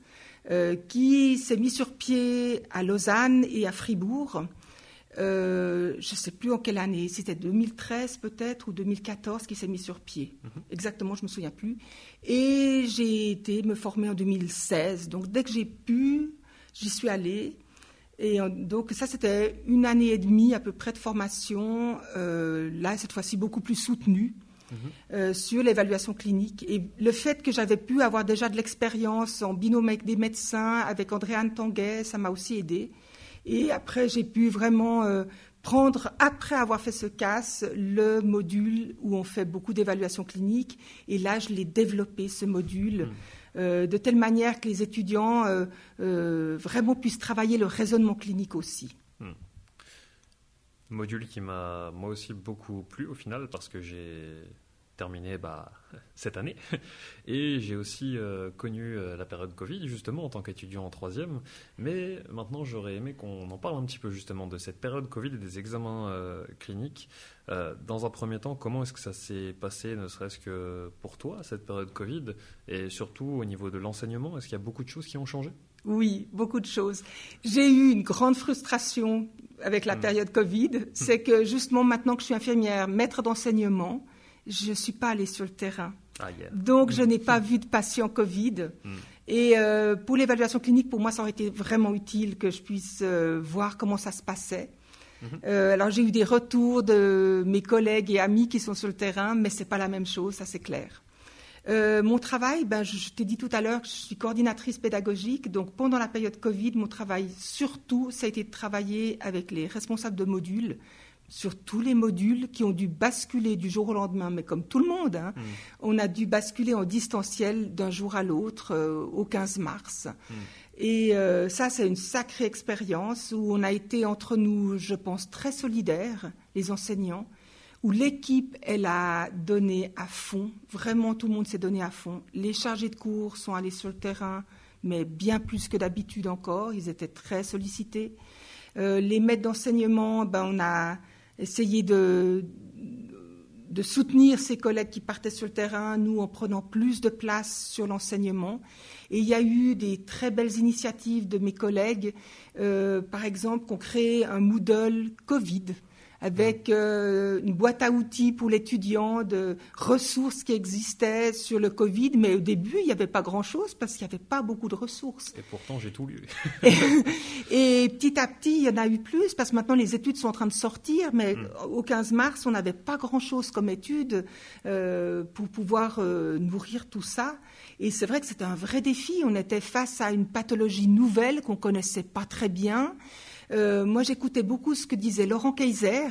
qui s'est mis sur pied à Lausanne et à Fribourg. Euh, je ne sais plus en quelle année, c'était 2013 peut-être ou 2014 qui s'est mis sur pied. Mhm. Exactement, je ne me souviens plus. Et j'ai été me former en 2016. Donc dès que j'ai pu, j'y suis allée. Et euh, donc ça, c'était une année et demie à peu près de formation, euh, là, cette fois-ci beaucoup plus soutenue. Euh, sur l'évaluation clinique. Et le fait que j'avais pu avoir déjà de l'expérience en binôme avec des médecins, avec Andréane Tanguay, ça m'a aussi aidé. Et après, j'ai pu vraiment prendre, après avoir fait ce CAS, le module où on fait beaucoup d'évaluation clinique. Et là, je l'ai développé, ce module. Mhm. Euh, de telle manière que les étudiants euh, euh, vraiment puissent travailler le raisonnement clinique aussi. Module qui m'a moi aussi beaucoup plu au final parce que j'ai terminé bah, cette année. Et j'ai aussi connu la période Covid, justement, en tant qu'étudiant en troisième. Mais maintenant, j'aurais aimé qu'on en parle un petit peu, justement, de cette période Covid et des examens cliniques. Euh, dans un premier temps, comment est-ce que ça s'est passé, ne serait-ce que pour toi, cette période Covid? Et surtout au niveau de l'enseignement, est-ce qu'il y a beaucoup de choses qui ont changé? Oui, beaucoup de choses. J'ai eu une grande frustration avec la hmm. période Covid. Hmm. C'est que justement maintenant que je suis infirmière, maître d'enseignement, je ne suis pas allée sur le terrain. Ah, Donc, je hmm. n'ai pas vu de patient Covid. Et euh, pour l'évaluation clinique, pour moi, ça aurait été vraiment utile que je puisse euh, voir comment ça se passait. Euh, alors j'ai eu des retours de mes collègues et amis qui sont sur le terrain, mais c'est pas la même chose, ça c'est clair. Euh, mon travail, ben, je, t'ai dit tout à l'heure que je suis coordinatrice pédagogique. Donc, pendant la période Covid, mon travail, surtout, ça a été de travailler avec les responsables de modules sur tous les modules qui ont dû basculer du jour au lendemain, mais comme tout le monde, hein, mm. on a dû basculer en distanciel d'un jour à l'autre euh, au 15 mars. Mm. Et euh, ça, c'est une sacrée expérience où on a été entre nous, je pense, très solidaires, les enseignants, où l'équipe, elle a donné à fond, vraiment tout le monde s'est donné à fond. Les chargés de cours sont allés sur le terrain, mais bien plus que d'habitude encore, ils étaient très sollicités. Euh, les maîtres d'enseignement, ben, on a essayé de, soutenir ces collègues qui partaient sur le terrain, nous en prenant plus de place sur l'enseignement. Et il y a eu des très belles initiatives de mes collègues, euh, par exemple, qui ont créé un Moodle Covid avec euh, une boîte à outils pour l'étudiant de ressources qui existaient sur le Covid. Mais au début, il n'y avait pas grand-chose parce qu'il n'y avait pas beaucoup de ressources. Et pourtant, j'ai tout lu. et, petit à petit, il y en a eu plus parce que maintenant, les études sont en train de sortir. Mais hmm. au 15 mars, on n'avait pas grand-chose comme études euh, pour pouvoir euh, nourrir tout ça. Et c'est vrai que c'était un vrai défi. On était face à une pathologie nouvelle qu'on connaissait pas très bien. Euh, moi, j'écoutais beaucoup ce que disait Laurent Kaiser,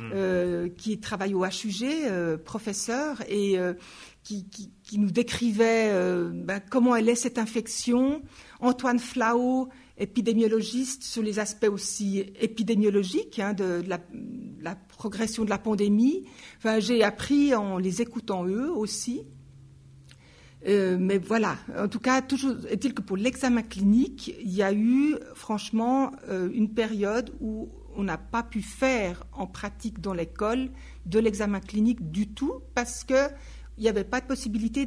euh, qui travaille au HUG, euh, professeur, et qui, nous décrivait ben, comment elle est cette infection. Antoine Flau, épidémiologiste, sur les aspects aussi épidémiologiques hein, de, la, la, progression de la pandémie. Enfin, j'ai appris en les écoutant eux aussi. Euh, mais voilà, en tout cas, toujours est-il que pour l'examen clinique, il y a eu franchement euh, une période où on n'a pas pu faire en pratique dans l'école de l'examen clinique du tout parce qu'il n'y avait pas de possibilité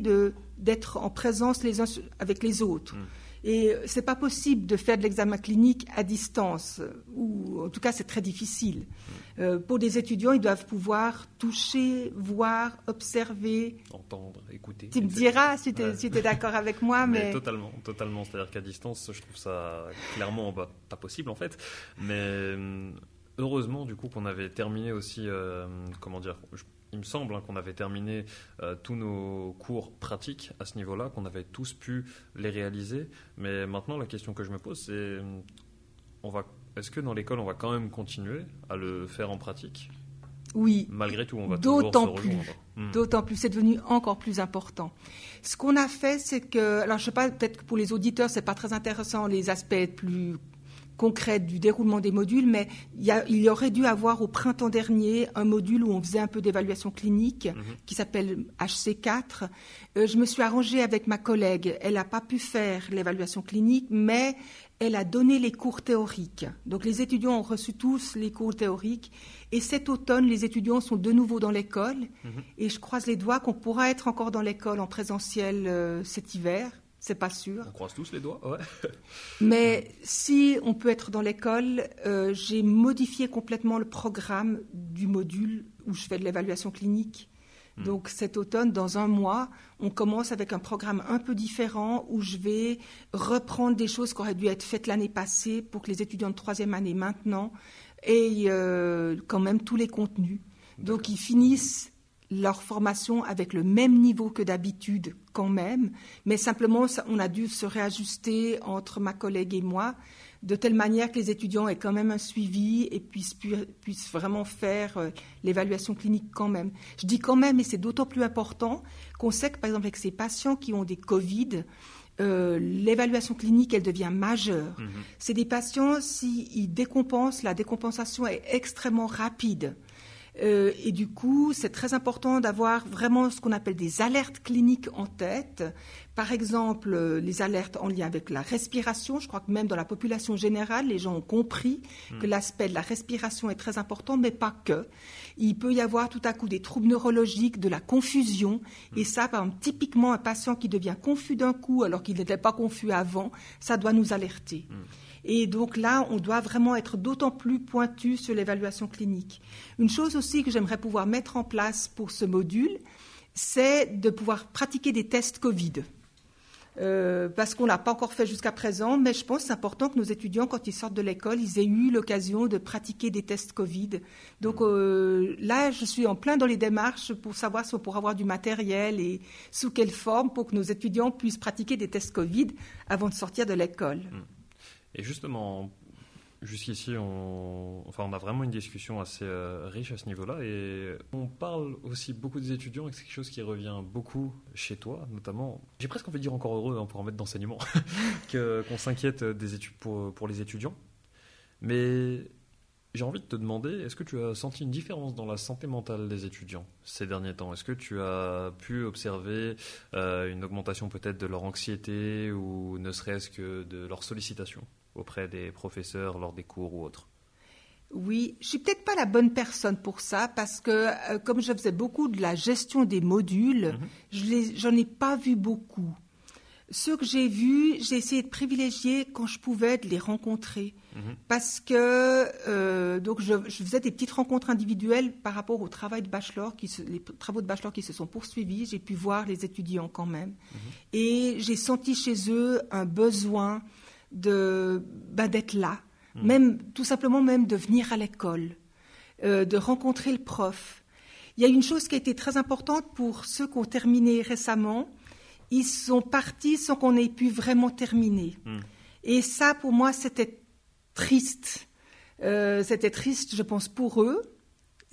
d'être en présence les uns avec les autres. Mmh. Et c'est pas possible de faire de l'examen clinique à distance, ou en tout cas c'est très difficile. Euh, pour des étudiants, ils doivent pouvoir toucher, voir, observer, entendre, écouter. Tu me diras si tu es, d'accord avec moi, mais... totalement, totalement. C'est-à-dire qu'à distance, je trouve ça clairement bah, pas possible en fait. Mais hum, heureusement du coup qu'on avait terminé aussi, euh, comment dire, il me semble hein, qu'on avait terminé euh, tous nos cours pratiques à ce niveau-là, qu'on avait tous pu les réaliser. Mais maintenant, la question que je me pose, c'est on va, est-ce que dans l'école, on va quand même continuer à le faire en pratique oui. Malgré tout, on va d'autant plus, hmm. D'autant plus, c'est devenu encore plus important. Ce qu'on a fait, c'est que, alors je sais pas, peut-être que pour les auditeurs, c'est pas très intéressant les aspects plus concrète du déroulement des modules, mais il y, aurait dû avoir au printemps dernier un module où on faisait un peu d'évaluation clinique mhm. qui s'appelle HC4. Euh, je me suis arrangée avec ma collègue. Elle n'a pas pu faire l'évaluation clinique, mais elle a donné les cours théoriques. Donc les étudiants ont reçu tous les cours théoriques. Et cet automne, les étudiants sont de nouveau dans l'école. Mhm. Et je croise les doigts qu'on pourra être encore dans l'école en présentiel euh, cet hiver c'est pas sûr. On croise tous les doigts, ouais. Mais si on peut être dans l'école, euh, j'ai modifié complètement le programme du module où je fais de l'évaluation clinique. Hmm. Donc cet automne, dans un mois, on commence avec un programme un peu différent où je vais reprendre des choses qui auraient dû être faites l'année passée pour que les étudiants de troisième année maintenant aient euh, quand même tous les contenus. Donc ils finissent leur formation avec le même niveau que d'habitude quand même, mais simplement on a dû se réajuster entre ma collègue et moi de telle manière que les étudiants aient quand même un suivi et puissent, puissent vraiment faire euh, l'évaluation clinique quand même. Je dis quand même, et c'est d'autant plus important qu'on sait que par exemple avec ces patients qui ont des Covid, euh, l'évaluation clinique, elle devient majeure. Mm-hmm. C'est des patients, s'ils décompensent, la décompensation est extrêmement rapide. Euh, et du coup, c'est très important d'avoir vraiment ce qu'on appelle des alertes cliniques en tête. Par exemple, euh, les alertes en lien avec la respiration. Je crois que même dans la population générale, les gens ont compris hmm. que l'aspect de la respiration est très important, mais pas que. Il peut y avoir tout à coup des troubles neurologiques, de la confusion. Hmm. Et ça, par exemple, typiquement, un patient qui devient confus d'un coup alors qu'il n'était pas confus avant, ça doit nous alerter. Hmm. Et donc là, on doit vraiment être d'autant plus pointu sur l'évaluation clinique. Une chose aussi que j'aimerais pouvoir mettre en place pour ce module, c'est de pouvoir pratiquer des tests Covid. Euh, parce qu'on l'a pas encore fait jusqu'à présent, mais je pense que c'est important que nos étudiants, quand ils sortent de l'école, ils aient eu l'occasion de pratiquer des tests Covid. Donc euh, là, je suis en plein dans les démarches pour savoir si on pourra avoir du matériel et sous quelle forme pour que nos étudiants puissent pratiquer des tests Covid avant de sortir de l'école. Mmh. Et justement, Jusqu'ici, on, enfin, on a vraiment une discussion assez euh, riche à ce niveau-là et on parle aussi beaucoup des étudiants et c'est quelque chose qui revient beaucoup chez toi, notamment. J'ai presque envie de dire encore heureux hein, pour en mettre d'enseignement qu'on s'inquiète des pour les étudiants. Mais j'ai envie de te demander, est-ce que tu as senti une différence dans la santé mentale des étudiants ces derniers temps? Est-ce que tu as pu observer euh, une augmentation peut-être de leur anxiété ou ne serait-ce que de leur sollicitation? Auprès des professeurs lors des cours ou autres oui, je suis peut-être pas la bonne personne pour ça parce que euh, comme je faisais beaucoup de la gestion des modules, mhm. je n'en ai pas vu beaucoup. Ceux que j'ai vus, j'ai essayé de privilégier quand je pouvais de les rencontrer mhm. parce que euh, donc je, faisais des petites rencontres individuelles par rapport au travail de bachelor, qui les travaux de bachelor qui se sont poursuivis. J'ai pu voir les étudiants quand même mhm. et j'ai senti chez eux un besoin de bah, d'être là, hmm. même tout simplement même de venir à l'école, euh, de rencontrer le prof. Il y a une chose qui a été très importante pour ceux qui ont terminé récemment. Ils sont partis sans qu'on ait pu vraiment terminer. Hmm. Et ça, pour moi, c'était triste. Euh, c'était triste, je pense, pour eux,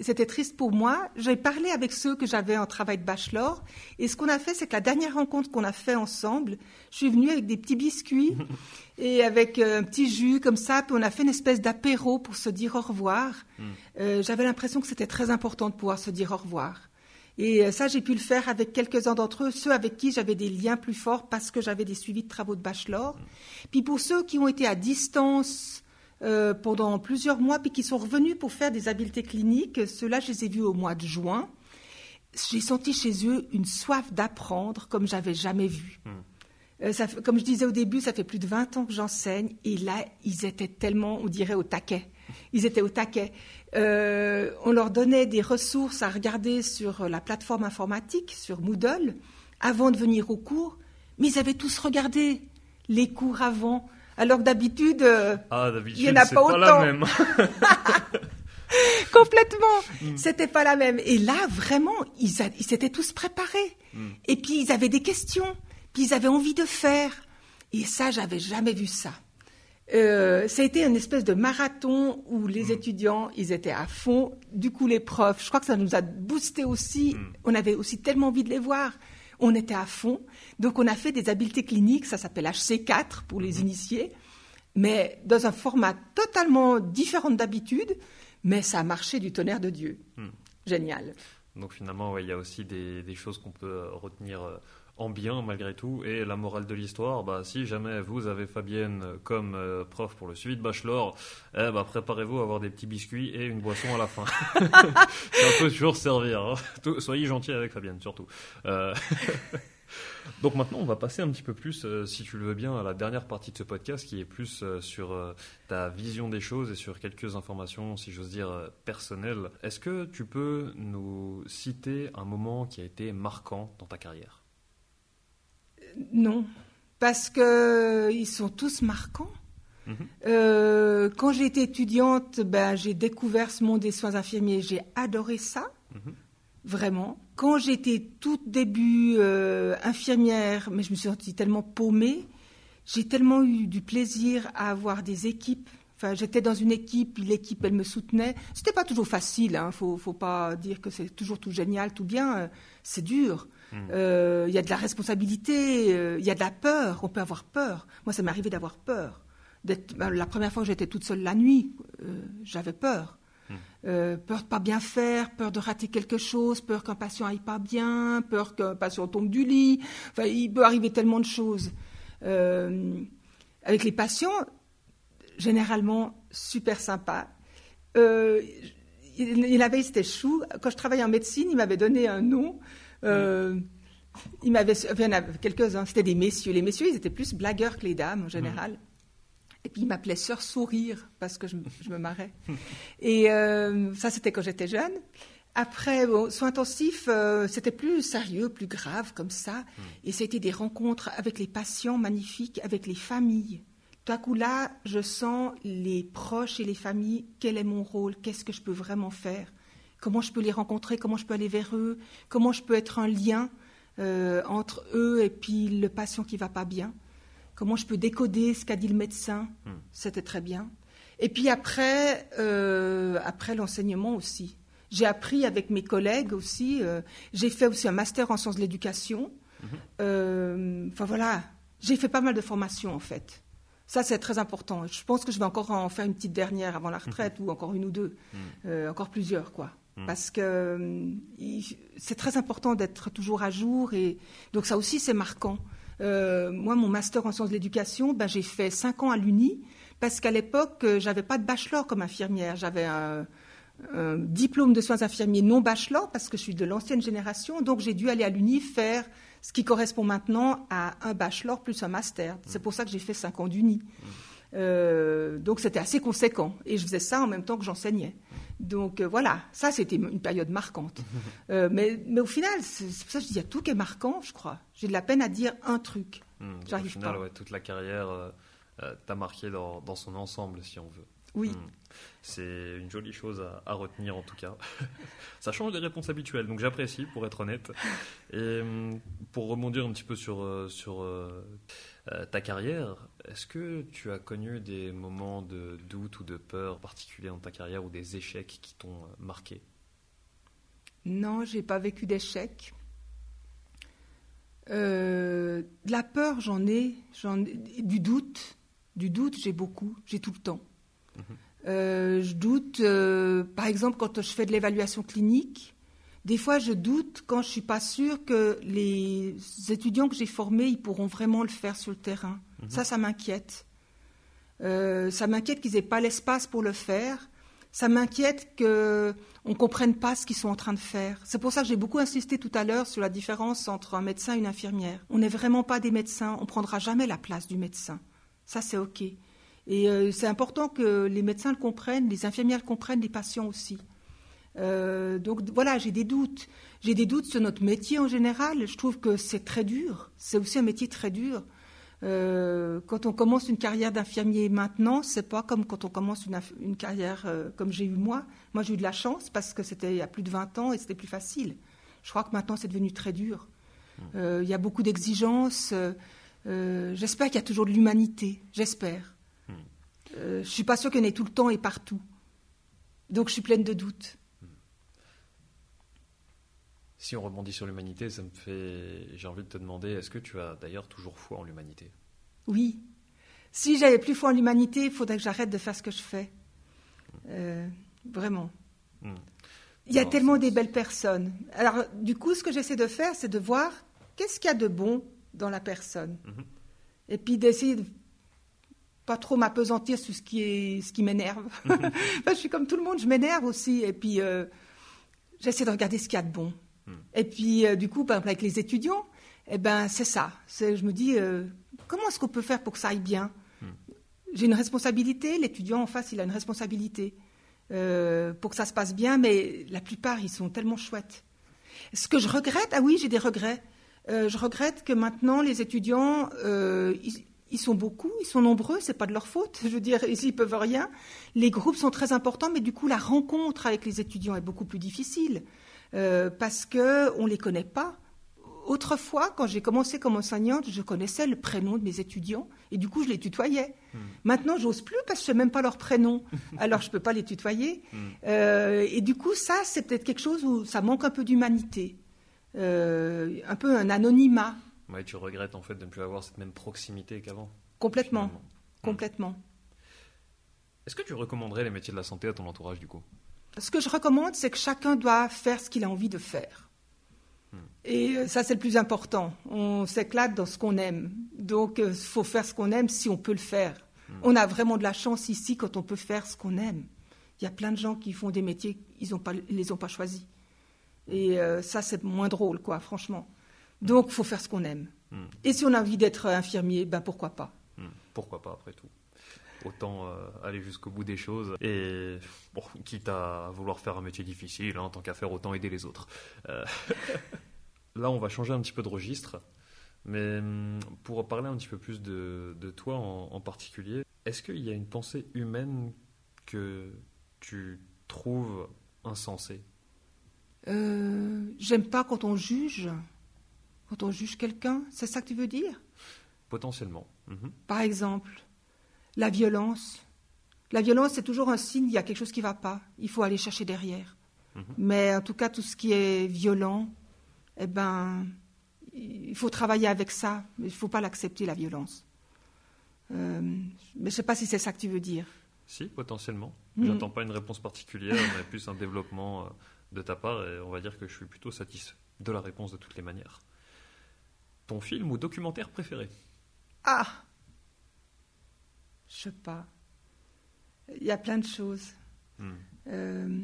c'était triste pour moi. J'ai parlé avec ceux que j'avais en travail de bachelor. Et ce qu'on a fait, c'est que la dernière rencontre qu'on a fait ensemble, je suis venue avec des petits biscuits et avec euh, un petit jus comme ça. Puis on a fait une espèce d'apéro pour se dire au revoir. Hmm. Euh, j'avais l'impression que c'était très important de pouvoir se dire au revoir. Et euh, ça, j'ai pu le faire avec quelques-uns d'entre eux, ceux avec qui j'avais des liens plus forts parce que j'avais des suivis de travaux de bachelor. Hmm. Puis pour ceux qui ont été à distance, euh, pendant plusieurs mois, puis qui sont revenus pour faire des habiletés cliniques. Ceux-là, je les ai vus au mois de juin. J'ai senti chez eux une soif d'apprendre comme j'avais jamais vu. Hmm. Euh, ça, comme je disais au début, ça fait plus de 20 ans que j'enseigne, et là, ils étaient tellement, on dirait, au taquet. Ils étaient au taquet. Euh, on leur donnait des ressources à regarder sur la plateforme informatique, sur Moodle, avant de venir au cours, mais ils avaient tous regardé les cours avant. Alors que d'habitude, euh, ah, il n'y en a pas autant. la même. Complètement. Mm. C'était pas la même. Et là, vraiment, ils, s'étaient tous préparés. Mm. Et puis, ils avaient des questions. Puis, ils avaient envie de faire. Et ça, j'avais jamais vu ça. Euh, ça a été une espèce de marathon où les mm. étudiants, ils étaient à fond. Du coup, les profs, je crois que ça nous a boosté aussi. On avait aussi tellement envie de les voir. On était à fond. Donc on a fait des habiletés cliniques, ça s'appelle HC4 pour les mhm. initiés, mais dans un format totalement différent d'habitude, mais ça a marché du tonnerre de Dieu. Hmm. Génial. Donc finalement, il y a aussi des, choses qu'on peut retenir euh, en bien malgré tout. Et la morale de l'histoire, bah, si jamais vous avez Fabienne comme euh, prof pour le suivi de bachelor, eh bah, préparez-vous à avoir des petits biscuits et une boisson à la fin. Ça peut toujours servir. Hein. Soyez gentils avec Fabienne, surtout. Euh, donc maintenant, on va passer un petit peu plus, euh, si tu le veux bien, à la dernière partie de ce podcast qui est plus sur ta vision des choses et sur quelques informations, si j'ose dire, personnelles. Est-ce que tu peux nous citer un moment qui a été marquant dans ta carrière? Non, parce qu'ils sont tous marquants. Mhm. Euh, quand j'ai été étudiante, ben, j'ai découvert ce monde des soins infirmiers. J'ai adoré ça, mhm. vraiment. Quand j'étais tout début euh, infirmière, mais je me suis sentie tellement paumée, j'ai tellement eu du plaisir à avoir des équipes. Enfin, j'étais dans une équipe, l'équipe, elle me soutenait. C'était pas toujours facile, hein, faut, faut pas dire que c'est toujours tout génial, tout bien. Euh, c'est dur. Euh, il y a de la responsabilité, euh, il y a de la peur. On peut avoir peur. Moi, ça m'est arrivé d'avoir peur. Ben, la première fois que j'étais toute seule la nuit, euh, j'avais peur. Hmm. peur de pas bien faire, peur de rater quelque chose, peur qu'un patient aille pas bien, peur qu'un patient tombe du lit. Enfin, il peut arriver tellement de choses. avec les patients, généralement super sympa. il, avait, c'était chou. Quand je travaillais en médecine, il m'avait donné un nom. Euh, il m'avait, quelques-uns, c'était des messieurs. Les messieurs, ils étaient plus blagueurs que les dames en général. Et puis, il m'appelait Sœur Sourire parce que je, me marrais. Et euh, ça, c'était quand j'étais jeune. Après, bon, soins intensifs, euh, c'était plus sérieux, plus grave comme ça. Hmm. Et c'était des rencontres avec les patients magnifiques, avec les familles. Tout à coup là, je sens les proches et les familles, quel est mon rôle, qu'est-ce que je peux vraiment faire, comment je peux les rencontrer, comment je peux aller vers eux, comment je peux être un lien euh, entre eux et puis le patient qui va pas bien, comment je peux décoder ce qu'a dit le médecin, hmm. c'était très bien. Et puis après, euh, après l'enseignement aussi. J'ai appris avec mes collègues aussi. Euh, j'ai fait aussi un master en sciences de l'éducation. Mhm. Enfin voilà, j'ai fait pas mal de formations en fait. Ça, c'est très important. Je pense que je vais encore en faire une petite dernière avant la retraite, ou encore une ou deux, mhm. encore plusieurs, quoi. Parce que c'est très important d'être toujours à jour, et donc ça aussi, c'est marquant. moi, mon master en sciences de l'éducation, ben, j'ai fait cinq ans à l'Uni, parce qu'à l'époque, j'avais pas de bachelor comme infirmière. J'avais un, diplôme de soins infirmiers non bachelor, parce que je suis de l'ancienne génération. Donc, j'ai dû aller à l'UNI faire ce qui correspond maintenant à un bachelor plus un master. C'est pour ça que j'ai fait cinq ans d'UNI. Euh, donc, c'était assez conséquent. Et je faisais ça en même temps que j'enseignais. Donc, euh, voilà, ça, c'était une période marquante. Euh, mais, mais, au final, c'est pour ça que je dis, il y a tout qui est marquant, je crois. J'ai de la peine à dire un truc. Mmh, J'arrive au final, Ouais, toute la carrière euh, t'a marqué dans, son ensemble, si on veut. Oui. Hmm. C'est une jolie chose à, retenir en tout cas. Ça change des réponses habituelles, donc j'apprécie pour être honnête. Et hmm, pour rebondir un petit peu sur, euh, sur euh, ta carrière, est-ce que tu as connu des moments de doute ou de peur particuliers dans ta carrière ou des échecs qui t'ont marqué? Non, j'ai pas vécu d'échecs. de la peur, j'en ai, j'en du doute. Du doute, j'ai beaucoup, j'ai tout le temps. Mhm. Euh, je doute, euh, par exemple, quand je fais de l'évaluation clinique, des fois je doute quand je suis pas sûre que les étudiants que j'ai formés, ils pourront vraiment le faire sur le terrain. Mhm. Ça, ça m'inquiète. Euh, ça m'inquiète qu'ils n'aient pas l'espace pour le faire. Ça m'inquiète qu'on ne comprenne pas ce qu'ils sont en train de faire. C'est pour ça que j'ai beaucoup insisté tout à l'heure sur la différence entre un médecin et une infirmière. On n'est vraiment pas des médecins, on ne prendra jamais la place du médecin. Ça, c'est OK. Et euh, c'est important que les médecins le comprennent, les infirmières le comprennent, les patients aussi. Euh, donc voilà, j'ai des doutes. J'ai des doutes sur notre métier en général. Je trouve que c'est très dur. C'est aussi un métier très dur. Euh, quand on commence une carrière d'infirmier maintenant, c'est pas comme quand on commence une, carrière comme j'ai eu moi. Moi, j'ai eu de la chance parce que c'était il y a plus de 20 ans et c'était plus facile. Je crois que maintenant, c'est devenu très dur. Il y a beaucoup d'exigences. Euh, j'espère qu'il y a toujours de l'humanité, j'espère. Hmm. Euh, je ne suis pas sûre qu'elle ait tout le temps et partout. Donc je suis pleine de doutes. Si on rebondit sur l'humanité, ça me fait. J'ai envie de te demander, est-ce que tu as d'ailleurs toujours foi en l'humanité? Oui. Si j'avais plus foi en l'humanité, il faudrait que j'arrête de faire ce que je fais. Euh, vraiment. Hmm. Il y a tellement des belles personnes. Alors, du coup, ce que j'essaie de faire, c'est de voir qu'est-ce qu'il y a de bon dans la personne. Mhm. Et puis d'essayer de pas trop m'apesantir sur ce qui est ce qui m'énerve. Mhm. je suis comme tout le monde, je m'énerve aussi. Et puis euh, j'essaie de regarder ce qu'il y a de bon. Et puis euh, du coup, par exemple avec les étudiants, eh ben c'est ça. Je me dis euh, comment est-ce qu'on peut faire pour que ça aille bien? J'ai une responsabilité. L'étudiant en face, il a une responsabilité pour que ça se passe bien. Mais la plupart, ils sont tellement chouettes. Ce que je regrette, ah oui, j'ai des regrets. Euh, je regrette que maintenant les étudiants, euh, ils, sont beaucoup, ils sont nombreux, c'est pas de leur faute. Je veux dire, ils, peuvent rien. Les groupes sont très importants, mais du coup la rencontre avec les étudiants est beaucoup plus difficile euh, parce que on les connaît pas. Autrefois, quand j'ai commencé comme enseignante, je connaissais le prénom de mes étudiants et du coup je les tutoyais. Hmm. Maintenant, j'ose plus parce que je sais même pas leur prénom, alors je peux pas les tutoyer. Hmm. et du coup, ça, c'est peut-être quelque chose où ça manque un peu d'humanité. Euh, un peu un anonymat. Ouais, tu regrettes en fait de ne plus avoir cette même proximité qu'avant. Complètement, hmm. complètement. Est-ce que tu recommanderais les métiers de la santé à ton entourage du coup? Ce que je recommande, c'est que chacun doit faire ce qu'il a envie de faire. Hmm. Et euh, ça, c'est le plus important. On s'éclate dans ce qu'on aime. Donc, il euh, faut faire ce qu'on aime si on peut le faire. Hmm. On a vraiment de la chance ici quand on peut faire ce qu'on aime. Il y a plein de gens qui font des métiers, ils ne les ont pas choisis. Et euh, ça, c'est moins drôle, quoi, franchement. Donc, il faut faire ce qu'on aime. Hmm. Et si on a envie d'être infirmier, ben pourquoi pas hmm. Pourquoi pas, après tout autant euh, aller jusqu'au bout des choses. Et bon, quitte à vouloir faire un métier difficile, hein, tant qu'à faire, autant aider les autres. Euh, là, on va changer un petit peu de registre. Mais hum, pour parler un petit peu plus de, toi en, particulier, est-ce qu'il y a une pensée humaine que tu trouves insensée? Euh, J'aime pas quand on juge. Quand on juge quelqu'un, c'est ça que tu veux dire? Potentiellement. Mhm. Par exemple, la violence. La violence, c'est toujours un signe qu'il y a quelque chose qui ne va pas. Il faut aller chercher derrière. Mhm. Mais en tout cas, tout ce qui est violent, eh ben, il faut travailler avec ça. Mais il ne faut pas l'accepter, la violence. Euh, mais je ne sais pas si c'est ça que tu veux dire. Si, potentiellement. Je mhm. n'attends pas une réponse particulière, mais plus un développement euh, de ta part. Et on va dire que je suis plutôt satisfait de la réponse de toutes les manières. Ton film ou documentaire préféré? Ah Je sais pas. Il y a plein de choses. Hmm. Euh,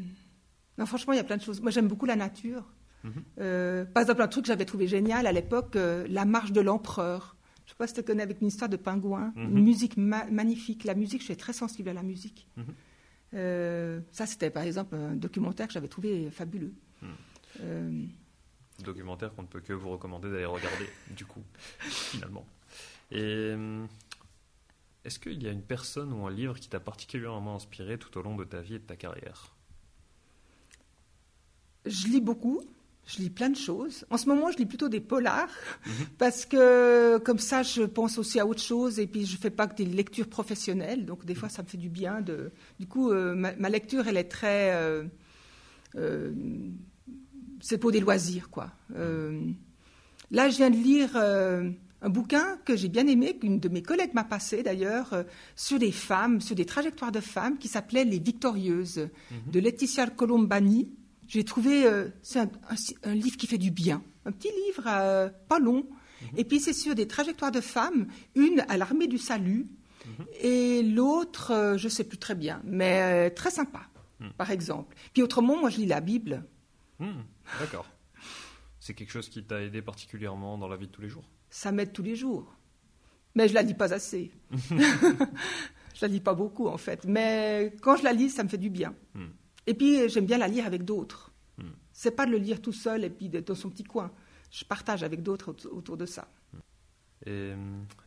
non, franchement, il y a plein de choses. Moi, j'aime beaucoup la nature. Mhm. Euh, par exemple, un truc que j'avais trouvé génial à l'époque, euh, la marche de l'empereur. Je ne sais pas si tu connais avec une histoire de pingouin. Mhm. Une musique magnifique. La musique, je suis très sensible à la musique. Ça, c'était par exemple un documentaire que j'avais trouvé fabuleux. Hmm documentaire qu'on ne peut que vous recommander d'aller regarder, du coup, finalement. Et est-ce qu'il y a une personne ou un livre qui t'a particulièrement inspiré tout au long de ta vie et de ta carrière? Je lis beaucoup. Je lis plein de choses. En ce moment, je lis plutôt des polars mhm. parce que comme ça, je pense aussi à autre chose et puis je fais pas que des lectures professionnelles. Donc des fois, ça me fait du bien. De... Du coup, euh, ma, lecture, elle est très euh, c'est pour des loisirs, quoi. Euh, là, je viens de lire euh, un bouquin que j'ai bien aimé, qu'une de mes collègues m'a passé d'ailleurs, euh, sur des femmes, sur des trajectoires de femmes, qui s'appelait Les Victorieuses, mhm. de Laetitia Colombani. J'ai trouvé, c'est un, livre qui fait du bien, un petit livre pas long. Mhm. Et puis c'est sur des trajectoires de femmes, une à l'armée du salut, mhm. et l'autre, je ne sais plus très bien, mais très sympa, par exemple. Puis autrement, moi je lis la Bible. Hmm, d'accord. C'est quelque chose qui t'a aidé particulièrement dans la vie de tous les jours? Ça m'aide tous les jours. Mais je la lis pas assez. je la lis pas beaucoup en fait. Mais quand je la lis, ça me fait du bien. Hmm. Et puis j'aime bien la lire avec d'autres. Hmm. C'est pas de le lire tout seul et puis d'être dans son petit coin. Je partage avec d'autres autour de ça. Et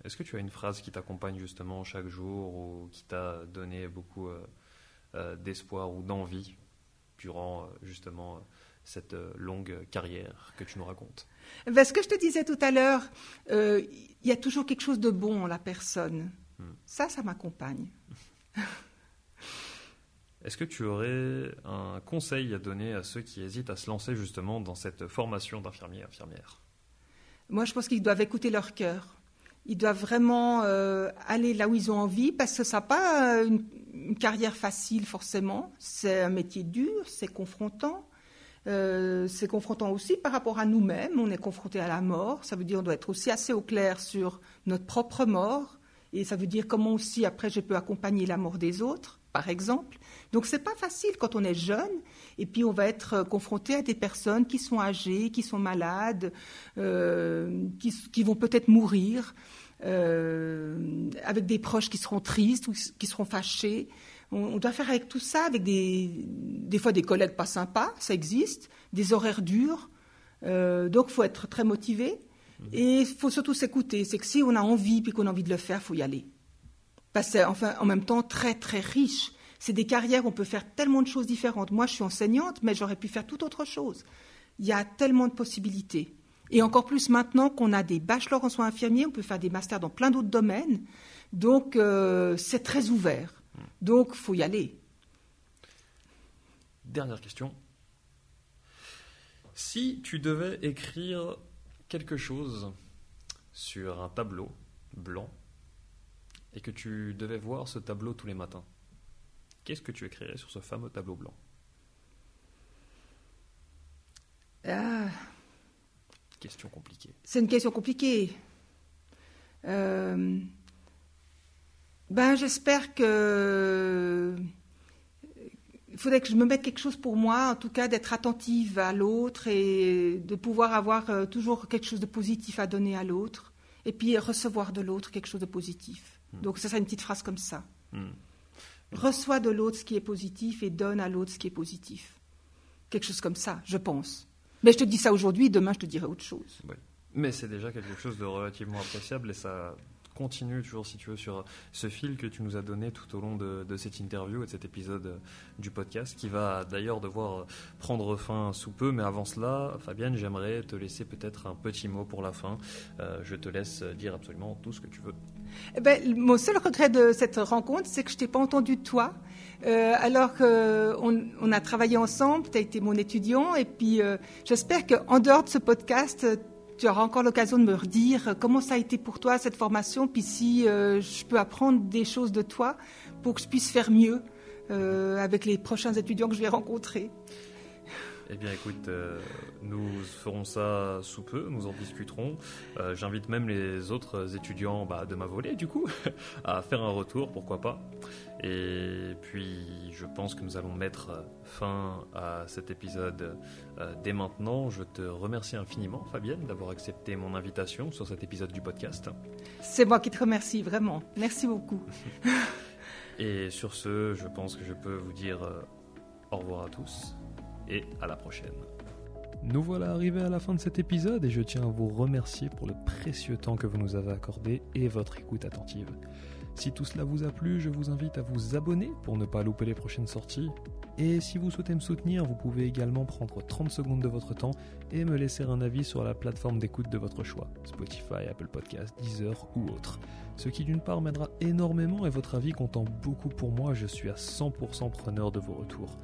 est-ce que tu as une phrase qui t'accompagne justement chaque jour ou qui t'a donné beaucoup euh, euh, d'espoir ou d'envie durant euh, justement cette longue carrière que tu nous racontes? Ben, Ce que je te disais tout à l'heure, euh, il y a toujours quelque chose de bon en la personne. Hmm. Ça, ça m'accompagne. Est-ce que tu aurais un conseil à donner à ceux qui hésitent à se lancer justement dans cette formation d'infirmier infirmière? Moi, je pense qu'ils doivent écouter leur cœur. Ils doivent vraiment euh, aller là où ils ont envie parce que ça n'a pas une, carrière facile forcément. C'est un métier dur, c'est confrontant. Euh, c'est confrontant aussi par rapport à nous-mêmes. On est confronté à la mort. Ça veut dire qu'on doit être aussi assez au clair sur notre propre mort. Et ça veut dire comment aussi après je peux accompagner la mort des autres, par exemple. Donc c'est pas facile quand on est jeune. Et puis on va être confronté à des personnes qui sont âgées, qui sont malades, euh, qui, vont peut-être mourir. Euh, avec des proches qui seront tristes ou qui seront fâchés. On, doit faire avec tout ça, avec des, des fois des collègues pas sympas, ça existe, des horaires durs. Euh, donc, il faut être très motivé. Mhm. Et il faut surtout s'écouter. C'est que si on a envie puis qu'on a envie de le faire, il faut y aller. Parce que c'est enfin, en même temps très, très riche. C'est des carrières où on peut faire tellement de choses différentes. Moi, je suis enseignante, mais j'aurais pu faire tout autre chose. Il y a tellement de possibilités. Et encore plus maintenant qu'on a des bachelors en soins infirmiers, on peut faire des masters dans plein d'autres domaines. Donc, euh, c'est très ouvert. Donc, il faut y aller. Dernière question. Si tu devais écrire quelque chose sur un tableau blanc et que tu devais voir ce tableau tous les matins, qu'est-ce que tu écrirais sur ce fameux tableau blanc? Ah. Question compliquée. C'est une question compliquée. Euh, ben, j'espère que. Il faudrait que je me mette quelque chose pour moi, en tout cas d'être attentive à l'autre et de pouvoir avoir euh, toujours quelque chose de positif à donner à l'autre et puis recevoir de l'autre quelque chose de positif. Hmm. Donc, ça serait une petite phrase comme ça. Hmm. Reçois de l'autre ce qui est positif et donne à l'autre ce qui est positif. Quelque chose comme ça, je pense. Mais je te dis ça aujourd'hui, demain je te dirai autre chose. Mais c'est déjà quelque chose de relativement appréciable et ça continue toujours, si tu veux, sur ce fil que tu nous as donné tout au long de, cette interview et de cet épisode du podcast, qui va d'ailleurs devoir prendre fin sous peu. Mais avant cela, Fabienne, j'aimerais te laisser peut-être un petit mot pour la fin. Euh, je te laisse dire absolument tout ce que tu veux. Eh ben, mon seul regret de cette rencontre, c'est que je t'ai pas entendu toi. Euh, alors qu'on on a travaillé ensemble, tu as été mon étudiant, et puis euh, j'espère qu'en dehors de ce podcast, tu auras encore l'occasion de me redire comment ça a été pour toi cette formation, puis si euh, je peux apprendre des choses de toi pour que je puisse faire mieux euh, avec les prochains étudiants que je vais rencontrer. Eh bien, écoute, euh, nous ferons ça sous peu, nous en discuterons. Euh, j'invite même les autres étudiants bah, de ma volée, du coup, à faire un retour, pourquoi pas. Et puis, je pense que nous allons mettre fin à cet épisode euh, dès maintenant. Je te remercie infiniment, Fabienne, d'avoir accepté mon invitation sur cet épisode du podcast. C'est moi qui te remercie, vraiment. Merci beaucoup. Et sur ce, je pense que je peux vous dire au revoir à tous et à la prochaine. Nous voilà arrivés à la fin de cet épisode et je tiens à vous remercier pour le précieux temps que vous nous avez accordé et votre écoute attentive. Si tout cela vous a plu, je vous invite à vous abonner pour ne pas louper les prochaines sorties. Et si vous souhaitez me soutenir, vous pouvez également prendre 30 secondes de votre temps et me laisser un avis sur la plateforme d'écoute de votre choix, Spotify, Apple Podcasts, Deezer ou autre. Ce qui d'une part m'aidera énormément et votre avis comptant beaucoup pour moi, je suis à 100% preneur de vos retours.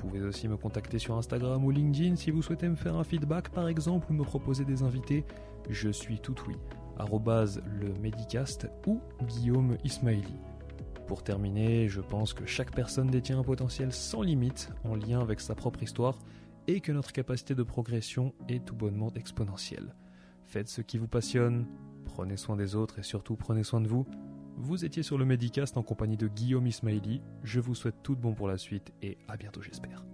Vous pouvez aussi me contacter sur Instagram ou LinkedIn si vous souhaitez me faire un feedback par exemple ou me proposer des invités. Je suis tout oui. le Medicast ou Guillaume Ismaili. Pour terminer, je pense que chaque personne détient un potentiel sans limite en lien avec sa propre histoire et que notre capacité de progression est tout bonnement exponentielle. Faites ce qui vous passionne, prenez soin des autres et surtout prenez soin de vous. Vous étiez sur le Medicast en compagnie de Guillaume Ismaili. Je vous souhaite tout de bon pour la suite et à bientôt j'espère.